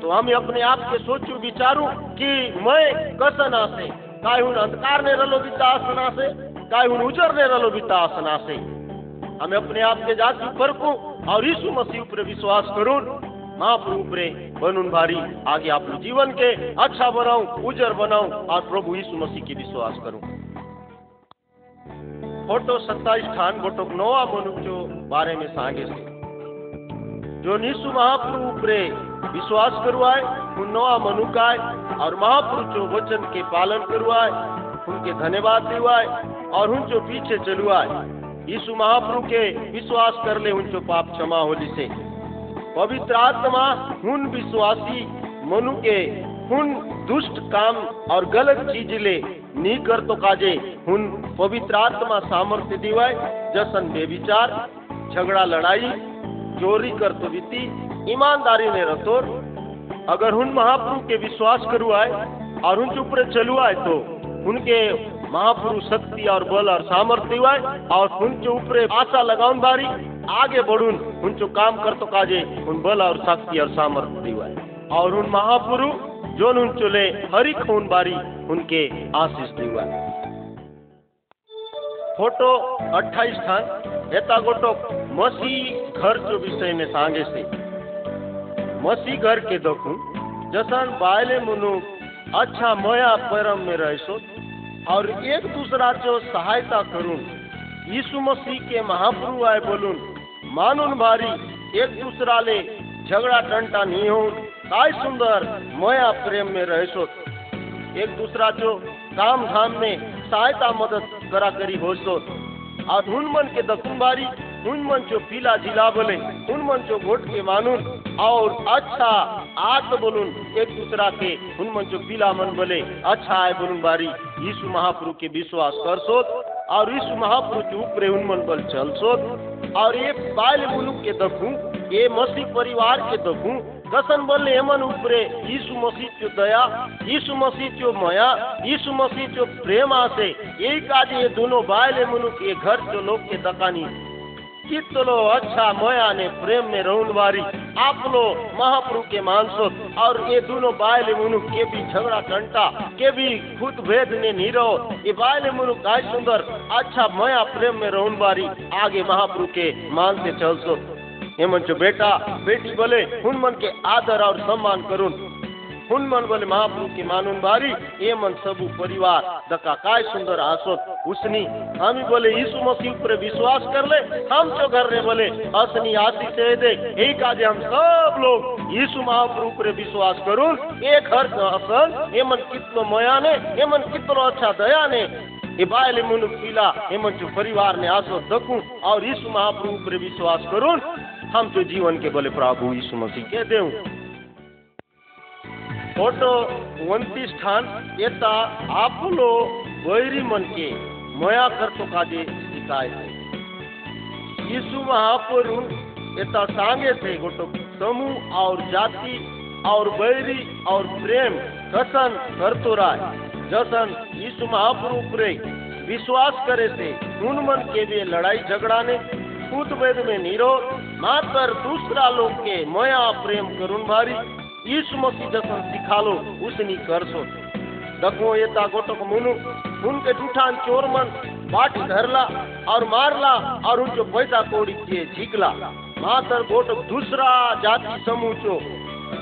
तो हम अपने आप के सोचू विचारू कि मैं कसन आसे काय अंधकार ने रलो बीता आसना से काय उजर ने रलो बीता आसना से हमें अपने आप के जाति फरकू और यीशु मसीह ऊपर विश्वास करूँ महाप्रभु ऊपरे बनून भारी आगे आप जीवन के अच्छा बनाऊँ उजर बनाऊँ और प्रभु यीशु मसीह की विश्वास करूँ फ़ोटो सत्ताईस ठान गोटो नवा जो बारे में सांगे से। जो यीशु महाप्रभु ऊपरे विश्वास करवाए उन नवा मनुख आए और महापुरुष जो वचन के पालन करवाए उनके धन्यवाद दिवाए, और उन जो पीछे चलुआए। यीशु महाप्रभु के विश्वास कर ले उन जो पाप क्षमा होली से। पवित्र आत्मा, उन विश्वासी मनु के उन दुष्ट काम और गलत चीज़ ले कर तो काजे। उन पवित्र आत्मा सामर्थ्य दिवाए जसन बेविचार, झगड़ा लड़ाई चोरी करतो बीती ईमानदारी ने रहतो अगर हुन महाप्रभु के विश्वास करू आए, और उनके ऊपर चलू आए तो उनके महाप्रभु शक्ति और बल और सामर्थ्य हुआ और उनके ऊपर आशा लगाउन बारी, आगे बढ़ून उनचो काम करतो काजे उन बल और शक्ति और सामर्थ्य हुआ और उन महापुरु जोन उन चले, हरि खून बारी उनके आशीष दिवा फ़ोटो 28 था। एता गोटो मसीह घर जो विषय में सांगे से। मसीह घर के दखू, जसन बायले मुनु अच्छा मया परम में रहो और एक दूसरा जो सहायता करूँ, यीशु मसीह के महाप्रभु आए बोलून मानुन भारी, एक दूसरा ले झगड़ा टंटा नहीं हो मया प्रेम में रहो एक दूसरा जो काम धाम में सहायता मदद करा करी हो सो। और हुन मन के दखुन बारी हुन मन जो पीला जिला बोले हुन मन जो घोट के मानून, और अच्छा आत बोलून, एक दूसरा के हुन मन जो पीला मन बोले अच्छा आए बोलून बारी। यीशु महाप्रभु के विश्वास कर सो और यीशु महाप्रभु के ऊपर हुन मन बल चल सोत, और ये बाल मुलुक के दखू ये मसीह परिवार के दखू कसन बोले एमन ऊपरे यीशु मसीह जो दया, यीशु मसीह जो मया, यीशु मसीह जो प्रेम आसे यही काज ये दोनों बायले मुनुक, ये घर जो लोग के दकानी। कितलो अच्छा मया ने प्रेम में रौन वारी। आप लो महाप्रभु के मानसो, और ये दोनों बायले मुनुक के भी झगड़ा टंटा, के भी खुद भेद ने नीरो ये बायले मुनुक काय सुंदर अच्छा मया प्रेम में रौन वारी। आगे महाप्रभु के मान से चल सो हेमन जो बेटा, बेटी बोले हुन मन के आदर और सम्मान करुन हुन मन बोले, महाप्रभु के मानुन बारी ये मन सबू परिवार, दका काय सुंदर आसोत, उसनी। हम बोले, यीशु मसीह पर विश्वास कर ले, हम जो घर रे बोले, असनी आशीष दे दे यही काजे हम सब लोग, यीशु महाप्रभु पर विश्वास करुन एक घर का असन ये मन कितनो मया ने ये मन कितनो अच्छा दया ने ये बायले मुनु पीला जो परिवार ने आसो दकू और यीशु महाप्रभु पर विश्वास करुन हम जो जीवन के बोले प्रभु यीशु मसीह के देऊ। फ़ोटो, उनतीस स्थान येता आपलो वैरी मन के मया करतो काजे शिकाय थे। यीशु महाप्रभु येता सांगे थे गोटो समूह, और जाति, और बैरी और प्रेम, कसन करतो राय। जसन यीशु महाप्रभु पर विश्वास करे थे उन मन के लिए लड़ाई झगड़ा ने खुद वेद में नीरो मातर दूसरा लोग के मया प्रेम करुण भारी, यीशु मसीह जसन सिखालो, उसनी करसो दखो येता गोटक मुनु उनके टूठान चोर मन, बाट धरला, और मारला, और उनको पैसा कौड़ी किए झिकला। मातर गोटक दूसरा जाति समूह चो।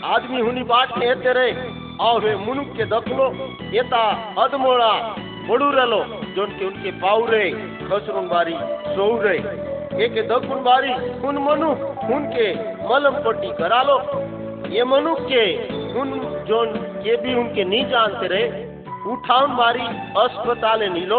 आदमी हुनी बाट हेते रहे और मुनुक के दखलो येता अदमोड़ा बड़ू रलो जोन के उनके पाउरे खसरुन बारी सौरे एक दखुन बारी उन मनु उनके मलम पट्टी करा लो ये मनु के, उन जोन ये भी उनके नहीं जानते रहे उठाउन बारी अस्पताल नीलो,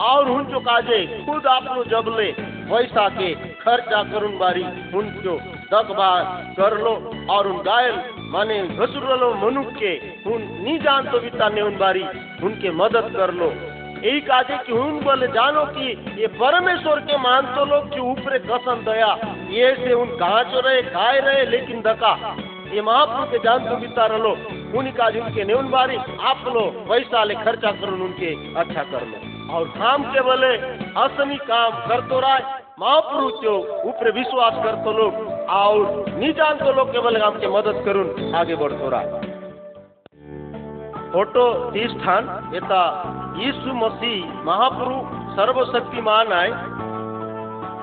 और उन जो काजे खुद आप लो जब ले पैसा के खर्चा करुन बारी उन जो दखबार कर लो, और उन घायल माने घसुर लो मनुख के उन नहीं जान तो बिता ने उन बारी उनके मदद कर लो यही काजे कि उन बोले जानो कि ये परमेश्वर के मानतो लोग के ऊपर कसन दया, ये से उन कहा चो रहे, खाए रहे, लेकिन दका। ये महाप्रभु के जान तो बिता रलो उन्हीं काज उनके ने उन बारी आप लो, पैसा ले खर्चा करो उनके अच्छा कर लो और काम के बोले असनी काम कर तो राय महाप्रभु जो ऊपर विश्वास कर तो लोग। और नहीं जान तो लोग के बोले हम के मदद करूँ, आगे बढ़ राय फ़ोटो तीस स्थान येता यीशु मसीह महाप्रभु सर्वशक्तिमान आए।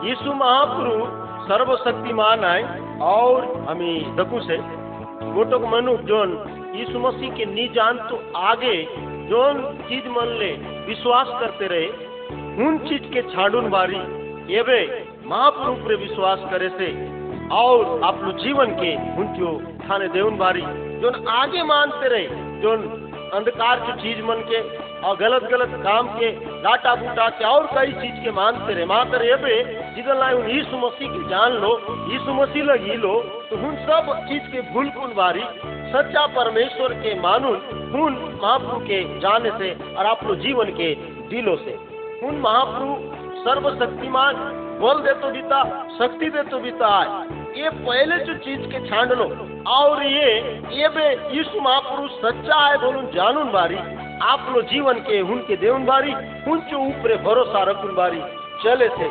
यीशु महाप्रभु सर्वशक्तिमान आए और हमें दकू से। गोटक मनु, जोन यीशु मसीह के नी जान तो आगे, जोन चीज़ मन ले विश्वास करते रहे, उन चीज़ के छाड़ून बारी ये वे महाप्रभु पर विश्वास करे से। और लोग जीवन के उनको थाने देउन बारी, जो आगे मानते रहे, जो अंधकार की चीज़ मन के, और गलत गलत काम के डाटा बूटा के, और कई चीज़ के मानते रहे। मातर ये बे जिदन लाई उन यीशु मसीह की जान लो, यीशु मसीह लगी लो तो उन सब चीज़ के भूल कुन बारी। सच्चा परमेश्वर के मानुन उन महाप्रभु के जाने से और लोग जीवन के दिलों से। उन महाप्रभु सर्वशक्तिमान बल दे तो बीता, शक्ति दे तो बीता आए। ये पहले जो चीज़ के छांड लो, और ये ये बे यीशु महापुरुष सच्चा है बोलूँ जानून बारी, आप लो जीवन के, उनके देवन बारी, उनके ऊपर भरोसा रखून बारी। चले थे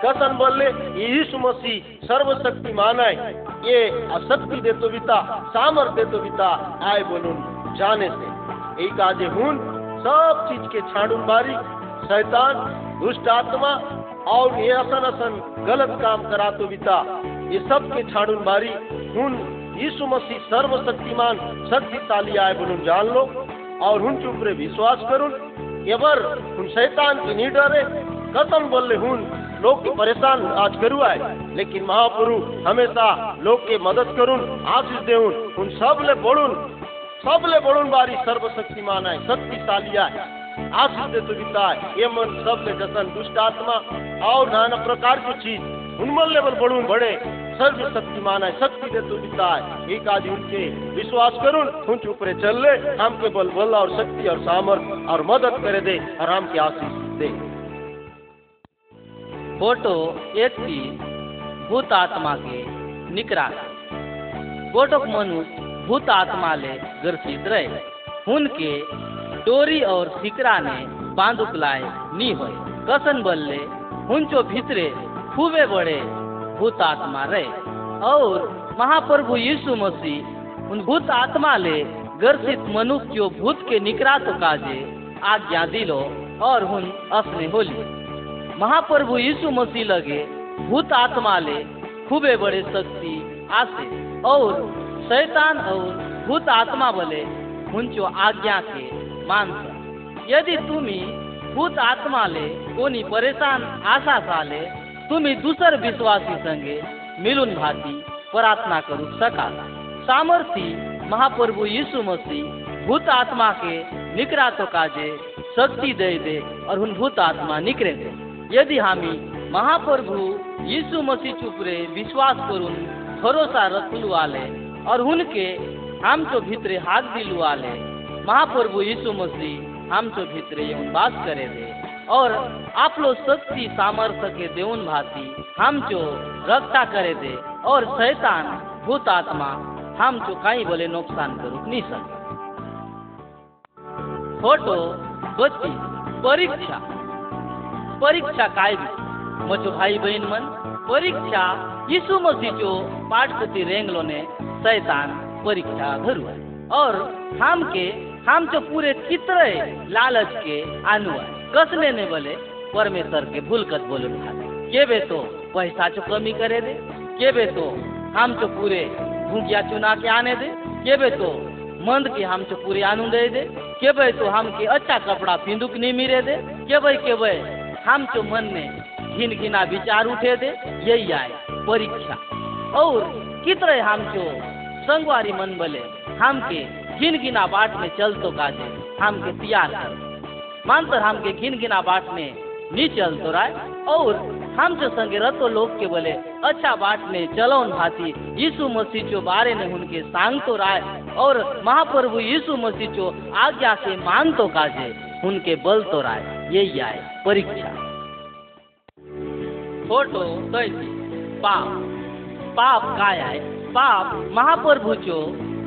कसन बोले यीशु मसीह सर्वशक्तिमान है। ये अशक्ति दे तो बिता, सामर्थ दे तो बिता, आए बोलून जाने से। एक आज हुन, सब चीज़ के छाड़ून बारी, शैतान, दुष्ट आत्मा और ये असन असन गलत काम करा तो बिता। ये सब के छाड़ून बारी, हुन यीशु मसीह सर्वशक्तिमान, शक्तिशाली आए बोलून जान लो, और उनके ऊपर विश्वास करूँ एबर उन शैतान की नहीं डरे कसम बोले हुन, लोग के परेशान आज करू आए, लेकिन महापुरु हमेशा लोग के मदद करुन, आशीष देउन उन सब ले बढ़ुन सब ले बढ़ुन बारी सर्वशक्तिमान है शक्तिशाली है आशीष दे तो बिता ये मन सब ले जसन दुष्ट आत्मा। और नाना प्रकार की चीज़। उन्मन लेवल बड़े सर्व शक्तिमान है। शक्ति दे तो बिता है। एक आज उनके विश्वास करुन उनके ऊपर चल ले। हम के बल बल और शक्ति और सामर्थ और मदद करे दे और हम के आशीष दे। फ़ोटो एक चीज़ भूत आत्मा के निकरा गोटक मनुष्य भूत आत्मा ले ग्रसित रहे। उनके डोरी और सिकरा ने बांधुक लाए नी होए। कसन बल्ले, हुंचो भीतरे, खूबे बड़े, भूत आत्मा रहे और महाप्रभु यीशु मसीह, उन भूत आत्मा ले ग्रसित मनुष्य जो भूत के निकरा तो काजे आज्ञा दिलो और हुन असने होली। महाप्रभु यीशु मसीह लगे भूत आत्मा ले खूबे बड़े शक्ति, आसे। और शैतान और भूत आत्मा बोले हुंचो आज्ञा के मानस। यदि तुम्ही भूत आत्मा ले कोणी परेशान आशा साले तुम्ही दुसर विश्वासी संगे मिलून भाती, प्रार्थना करू सका। सामर्थी महाप्रभु यीशु मसीह भूत आत्मा के निकरा तो काजे, शक्ति दे दे और उन भूत आत्मा निकरे दे यदि हामी महाप्रभु यीशु मसीह चुपरे विश्वास करून भरोसा रखलू आले और उनके हम तो भीतरे हाथ दिलू आले महाप्रभु यीशु मसीह हम तो भीतरे येऊन बास करे दे और आप लोग शक्ति, सामर्थ्य के देउन भाती हम जो रक्षा करे दे और शैतान, भूत आत्मा, हम जो कहीं बोले नुकसान करू, नहीं सके फ़ोटो बत्ती परीक्षा। परीक्षा काय मचो भाई बहन मन, परीक्षा। यीशु मसीह जो पाठ पाठपुती रेंगलो ने शैतान परीक्षा धरू और हम के हम तो पूरे चित्र लालच के आनु है कसने ने बोले, परमेश्वर के भूल भूलकत बोले के बे तो पैसा चो कमी करे दे? के बे तो हम तो पूरे भूखिया चुना के आने दे? के बे तो मंद के हम तो पूरे आनू दे दे? के भाई तो हम के अच्छा कपड़ा पिंदुक नहीं मिले दे? के भाई के भाई हम तो मन में घिन घिना विचार उठे दे? यही आए परीक्षा। और कितने हम जो संगवारी मन बोले, हम के घिन घिना बाट में चल तो काजे हम के तैयार कर। मानतर हम के घिन घिना बाट में नहीं चल तो राय। और हम जो संगे रतो लोग के बोले अच्छा बाट में चलो भाती, यीशु मसीह जो बारे में उनके सांग तो राय। और महाप्रभु यीशु मसीह जो आज्ञा से मान तो काजे, उनके बल तो राय। यही आए परीक्षा। फ़ोटो पाप। पाप का आहे पाप महाप्रभूचो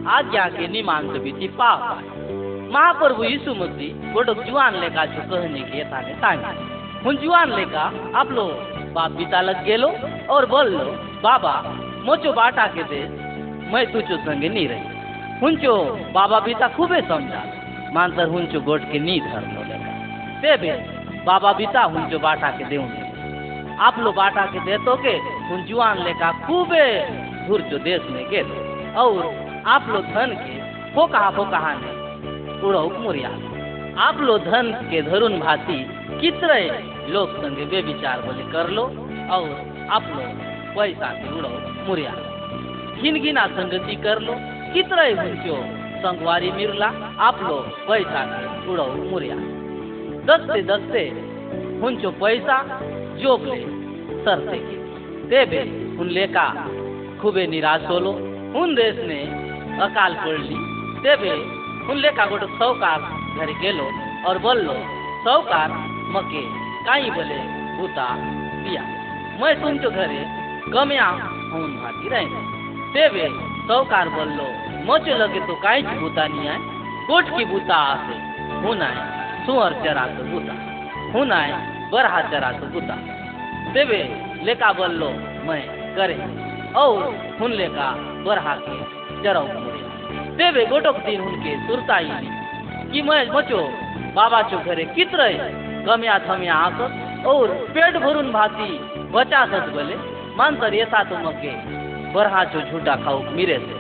आज्ञा के निमान बीती पाप आहे महाप्रभु यीशु मसीह गोटो जुआन लेका जो कहने के येताने तांगे। हुन जुआन लेका आप लो बाप पिता लग गेलो और बोल लो बाबा, मोचो बाटा के दे, मैं तुझो संगे नहीं रही। हुंचो बाबा पिता खूबे समझा मानतर हुंचो गोट के नी धर लो लेका ते बे बाबा पिता हुंचो बाटा के देऊन आप लो बाटा के देतो के उन जुआन लेका खूबे दूर जो देश में गेल। और आप लो धन के हो कहा हो कहा ने उड़ो मुरिया। आप लो धन के धरुण भाती कितने लोग संगे बेविचार बोले कर लो और आप लो पैसा के उड़ो मुरिया। घिन घिना संगति कर लो, कितने हुंचो संगवारी मिरला, आप लो पैसा के उड़ो मुरिया। दसते दसते हुंचो पैसा जोग ले सरते। तेबे उन लेका, खूबे निराश होलो। उन देश ने अकाल पड़ली तेबे उन लेका गोटो सौकार घर गेलो और बोललो, सौकार मके, काई बोले, भूता, पिया। मैं तुमचो घरे गम्या होऊन भाती राहील तेवे सावकार बोललो, मचो लगे तो काहीच भूता नाही आहे गोटकी भूता असे हुन आहे सुअर चराचं भूता। हुन आहे बरहा चराचं भूता। तेवे लेका बोललो, मैं करे। और हुन लेका बरहा के मुड़े तेवे गोटोक दिन हुनके सुरताई। कि मैं मचो, बाबा चो घरे कित रहे गम्या थम्या आसत और पेट भरून भाती, बचा सच बोले मानतर येता तो मगे, बरहा चो झूठा खाऊ मिरे से।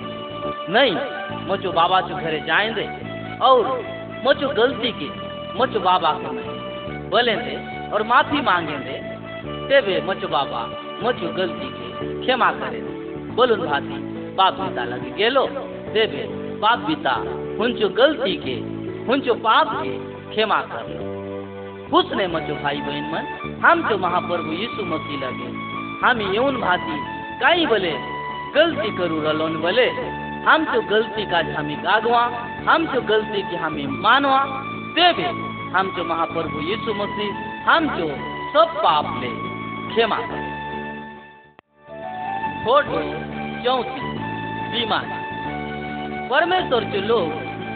नहीं, मचो बाबा चो घरे जाए दे, और मचो गलती की, मचो बाबा को बोले दे, और माफ़ी मांगे दे। तेवे मचो बाबा, मचो गलती के, क्षमा करे। बोलुन भाती बाप पिता लगे। गेलो देवे बाप पिता हुंचो गलती के हुंचो पाप के, क्षमा कर लो। खुश ने मचो भाई बहन मन, हम जो महाप्रभु यीशु मसीह लगे। हम येऊन भाती काई बोले, गलती करू रलोन बोले। हम जो गलती का हमें गागवा, हम जो गलती की हमें मानवा देवे हम जो महाप्रभु यीशु मसीह, हम जो सब पाप ले, क्षमा करे। फ़ोटो चौथी बीमार। परमेश्वर के लोग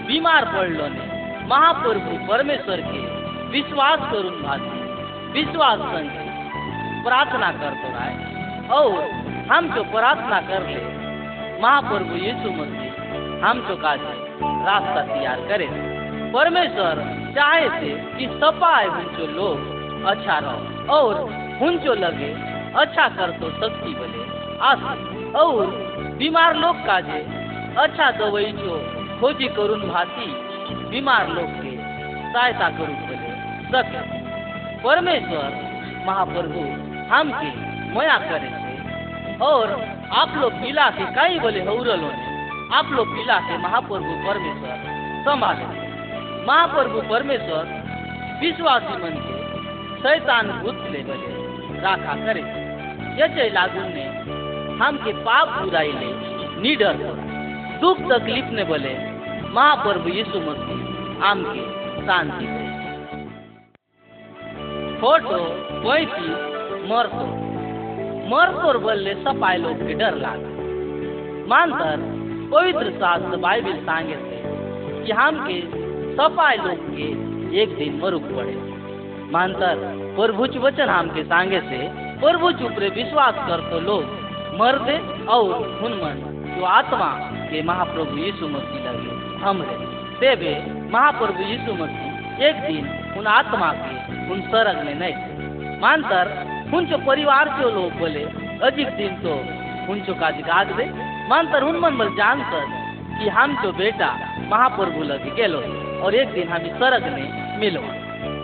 बीमार पडलो ने, महाप्रभु परमेश्वर के विश्वास करून भाती, विश्वास संगे प्रार्थना करतो राय और हम जो प्रार्थना कर ले महाप्रभु यीशु मसीह, हम जो काजे रास्ता तैयार करे। परमेश्वर चाहे थे कि सपाए हुंचो लोग अच्छा रहो, और हुंचो लगे अच्छा कर तो शक्ति बोले आस और बीमार लोग काजे अच्छा दवाई जो खोजी करून भाती, बीमार लोग के सहायता करू बोले। परमेश्वर, महाप्रभु, हम के मया करे और आप लोग पिला के कई बोले हौरलो ने। आप लोग पिला के महाप्रभु परमेश्वर संभाले। महाप्रभु परमेश्वर विश्वासी मन के शैतान भूत ले बोले, राखा करे। यचे लागू ने हम के पाप बुराई ले निडर दुख तकलीफ़ ने बोले, महाप्रभु यीशु मसीह आम के शांति दे। फ़ोटो पैंतीस मरतो। मरतोर बोलले सपाय लोग के डर लागा। मानतर पवित्र शास्त्र बाइबिल सांगे थे कि हम के सपाय लोग के एक दिन मरुक पड़े। मानतर प्रभुच वचन हम के सांगे से प्रभु चुपरे विश्वास कर तो लोग मर दे और हुनमन, जो आत्मा के महाप्रभु यीशु मसीह लगे हमरे देवे महाप्रभु यीशु मसीह एक दिन उन आत्मा के उन सरग में नहीं मानतर उनचो परिवार के लोग बोले, अधिक दिन तो उनचो काज गाद दे। मानतर उन मन बल, जानकर कि हम जो बेटा महाप्रभु लगे गेलो और एक दिन हम इस सरग में मिलो।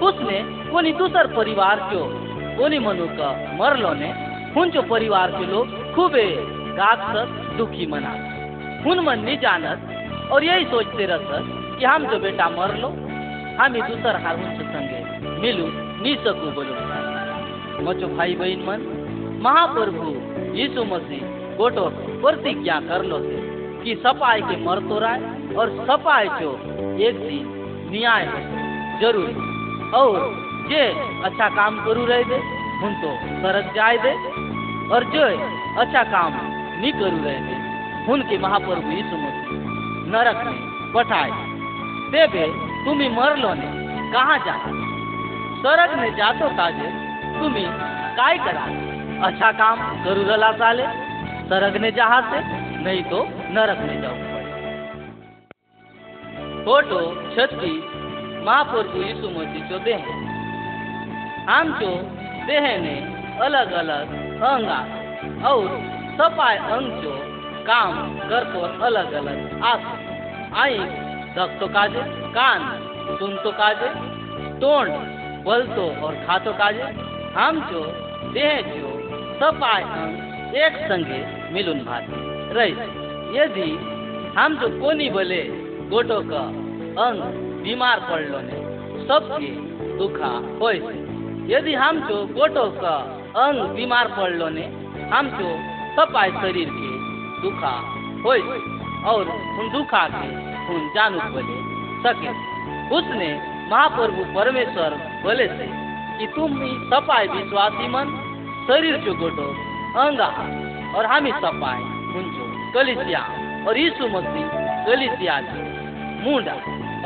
उसने कोनी दूसर परिवार को कोनी मनु का मरलो ने उनचो परिवार के लोग खूबे सक दुखी मना उन मन नहीं जानत और यही सोचते रहत कि हम जो बेटा मर लो हम ही दूसर हार उनसे संगे मिलू, नी सकू बोलो। मचो भाई बहन मन, महाप्रभु यीशु मसीह गोटो प्रतिज्ञा कर लो से कि सपाय के मर तो राय और सपाय जो एक दिन न्याय ज़रूरी। और जे अच्छा काम करू रहे दे उन तो सरक जाए दे और जो अच्छा काम नहीं करू रहे थे उनके महाप्रभु यीशु मसीह, नरक में पठाए। देवे, तुम्ही मरलो ने, कहाँ जा सरक में जातो काजे तुम्ही काय करा? अच्छा काम करू रला चाले सरग ने जहा से नहीं तो नरक में जाओ फ़ोटो छत्तीस महाप्रभु यीशु मसीह जो देह हम जो देह ने अलग अलग अंगा और सपाय जो काम करतो अलग अलग आस। आई दखतो काजे, कान सुनतो काजे, तोंड बोलतो और खातो काजे। हम जो, देह जो सपाय अंग एक संगे मिलुन भाती। रही, यदि हम जो कोनी बोले गोटो का अंग बीमार पड़लो ने सबके दुखा होय यदि हम जो गोटो का पड़लो ने, हम जो सपाय शरीर के दुखा होय और उन दुखा के उन जानू बोले सके। उसने महाप्रभु परमेश्वर बोले से कि तुम ही सपाय विश्वासी मन, शरीर जो गोटो, अंगा और हामी सपाय हुन्छौँ कलिसिया, और यीशु मसीह, कलिसिया मुंडा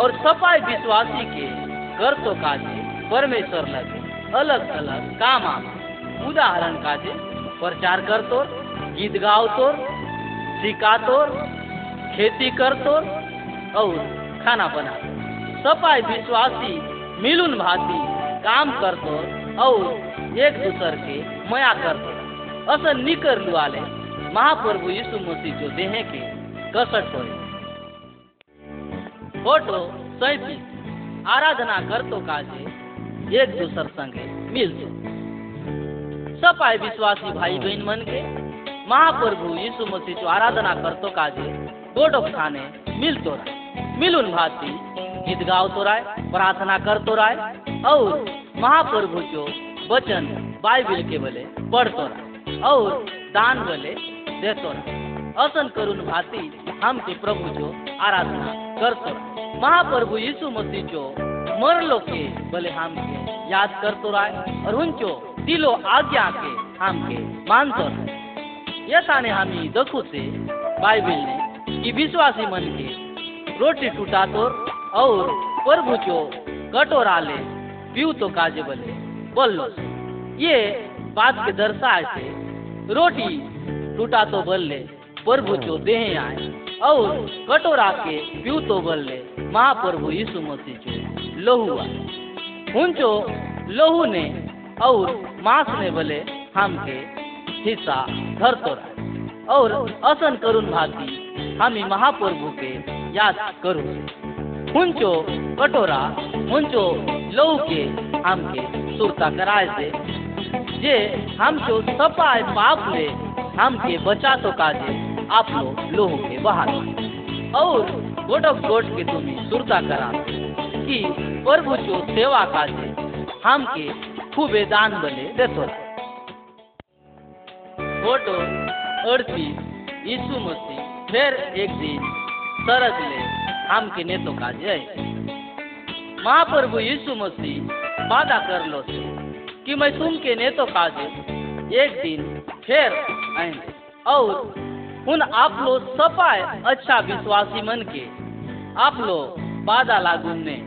और सपाय विश्वासी के करतो काजे परमेश्वर लगे अलग अलग काम आवे उदाहरण काजे प्रचार करतो गीत गावतो सिखातो खेती करतो और खाना बनातो सपाय विश्वासी, मिलुन भाती, काम करतो और एक दूसर के मया करतो असं निकर लुआले, महाप्रभु यीशु मसीह जो देहे के कसट होय फ़ोटो सैतीस। आराधना करतो काजे, एक दूसर संगे मिलतो सपाय विश्वासी भाई बहन मन के, महाप्रभु यीशु मसीह जो आराधना करतो काजे गोटो खाने मिलतो रहे मिलुन भाती गीत गावतो राय, प्रार्थना करतो राय, और महाप्रभु जो वचन बाइबिल के बोले पढ़तो राय, और दान बोले देतो राय। असन करुण भाती हम के प्रभु जो आराधना करतो राय। महाप्रभु यीशु मसीह जो मरलो के बोले हम के याद करतो राय, और उनचो दिलो आज्ञा के हम के मानतो राय यथाने हामी दखु से बाइबिल ने कि विश्वासी मन के रोटी टूटातो और प्रभु जो कटोरा ले पीऊ तो काजे बले बोलो ये बात के दर्शाए से रोटी टूटा तो बल्ले प्रभु जो देह आए और कटोरा के पीऊ तो बल्ले महाप्रभु यीशु मसीह जो लोहू आए। हुंचो लोहू ने और मांस ने बोले, हम के हिस्सा धर तो और असन करुण भाती हमी महाप्रभु के याद करू। हुंचो कटोरा, हुंचो लहू के हमके सुरता कराए से जे हमको सपाए पाप ले हमके बचा तो काजे आप लोग लोहू के बाहर। और गोटक गोट के तुम्हें सुरता करा। कि प्रभु जो सेवा काजे हमके खूबे दान बले देतो फ़ोटो, अड़तीस यीशु मसीह फिर एक दिन, सरग ले, हम के नेतो का जय महाप्रभु यीशु मसीह वादा कर लो से, कि मैं तुम के नेतो का एक दिन, फिर आएँगे. और उन आप लोग सपाए अच्छा विश्वासी मन के. आप लोग वादा लागू ने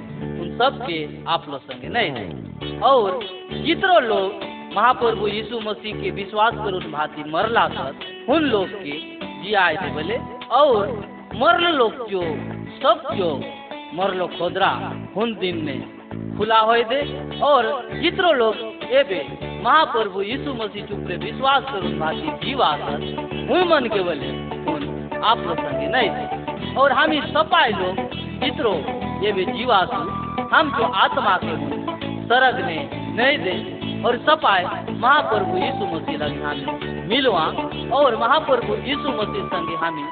उन सब के आप लोग संगे नहीं थे और जितरो लोग महाप्रभु यीशु मसीह के विश्वास करो भांति मरला तक उन लोग के जियाए थे बोले, और मरल लोग जो, सब जो मरलो खोदरा, उन दिन में खुला होए दे, और जितरो लोग एबे महाप्रभु यीशु मसीह चुपरे विश्वास करून भांति जीवा उन मन के बोले, उन आप संगे नहीं थे। और हम ही सपाए लोग जितरो एबे जीवासु हम जो आत्मा के सरग ने नहीं दे और सपाए महाप्रभु यीशु मसीह लगे हमें मिलवा और महाप्रभु यीशु मसीह संगे हमें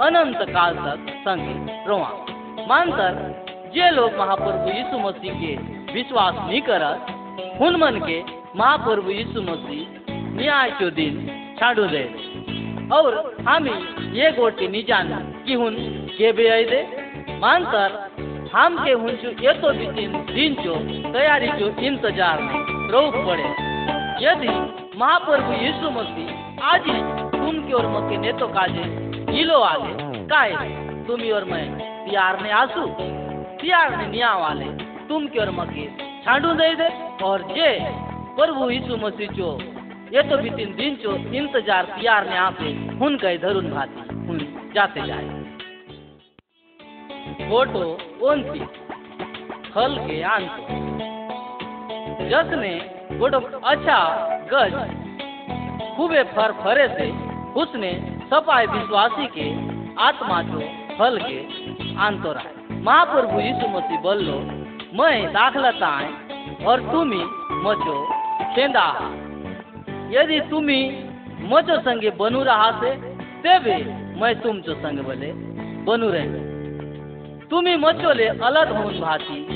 अनंत काल तक संगे रोआ। मानतर जे लोग महाप्रभु यीशु मसीह के विश्वास नहीं करत हुन मन के महाप्रभु यीशु मसीह न्याय के दिन छाड़ू दे। और हम ये गोटी नहीं जान कि हुन के बे दे हम के जो ये तो दिन दिन जो तैयारी जो इंतज़ार में रोक पड़े। यदि महाप्रभु यीशु मसीह आज ही तुम की ओर मके ने तो काजे इलो आले, काय तुम और मैं प्यार ने आँसू, प्यार ने निया वाले तुम की ओर मके छांडू दे दे। और जे प्रभु यीशु मसीह जो ये तो भी तीन दिन जो इंतज़ार, प्यार ने आते हुन गए धरुन भाती, हुन जाते जाए। फ़ोटो उनतीस फल के आँसू। जसने गोटो अच्छा गज, खूबे फर फरे से उसने सपाए विश्वासी के आत्मा जो फल के आंतो रहा महाप्रभु यीशु मसीह बोलो मैं दाखलता आए और तुम्ही मचो खेंदा यदि तुम्ही मचो संगे बनू रहा से, तेबे मैं तुम जो संग बोले बनू रहे। तुम्ही मचोले अलग होऊन भाती.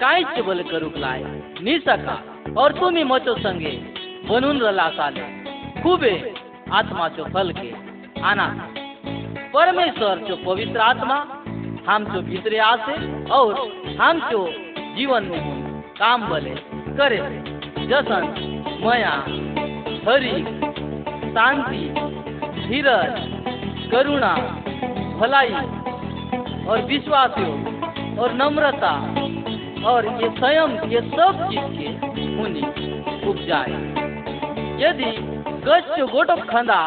काहीच बोले करूक लाय. नि सका और तुम्ही मचो संगे. बनून रला साले. खूबे फल के. आना. परमेश्वर चो पवित्र आत्मा हम चो भीतरे आसे और हम चो जीवन में काम बले करे. जसन, मया, हरि, शांति, धीरज, करुणा, भलाई और विश्वास योग और नम्रता और ये संयम ये सब चीज़ के हुनी उपजाए। यदि गच जो गोटो खंदा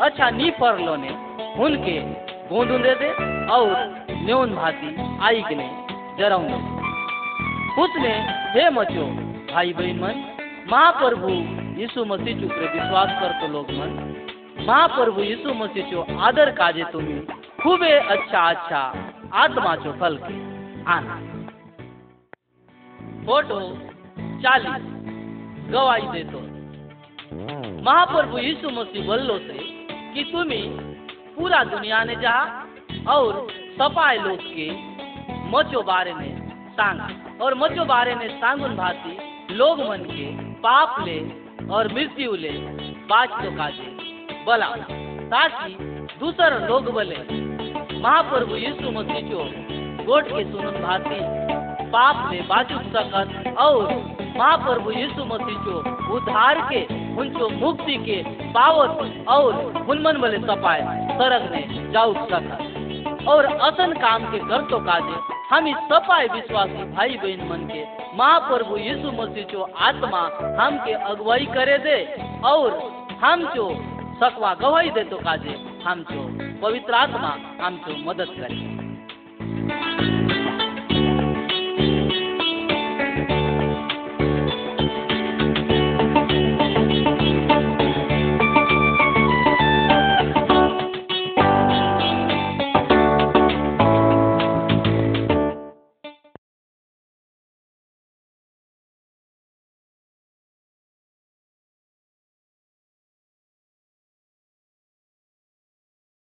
अच्छा नी फरलो ने हुनके गोंदू दे दे और न्योन भाती आई के ने जराऊँगे उसने हे मचो भाई बहन मन, महाप्रभु यीशु मसीह चुपरे विश्वास करतो लोग मन, महाप्रभु यीशु मसीह चो आदर काजे तुम्ही। खूबे अच्छा अच्छा आत्मा चो फल के आना। फ़ोटो चालीस, गवाही देतो महाप्रभु यीशु मसीह बोलो से कि तुम्हें पूरा दुनिया ने जा और सपाए लोग के मचो बारे में सांगा। और मचो बारे में सांगुन भाती लोग मन के पाप ले और मृत्यु ले बाच तो काजे। बला, ताकि दूसर लोग बोले महाप्रभु यीशु मसीह चो गोट के सुनन भाती पाप ले बाजू सकत और महाप्रभु यीशु मसीह चो उद्धार के उनको मुक्ति के पावत और हुनमन बोले सपाए सरग ने जाऊ सकत। और असन काम के कर तो काजे हम इस सपाए विश्वासी भाई बहन मन के महाप्रभु यीशु मसीह चो आत्मा हम के अगुवाई करे दे और हम जो सकवा गवाही दे तो काजे, हम जो पवित्र आत्मा हम जो मदद करे।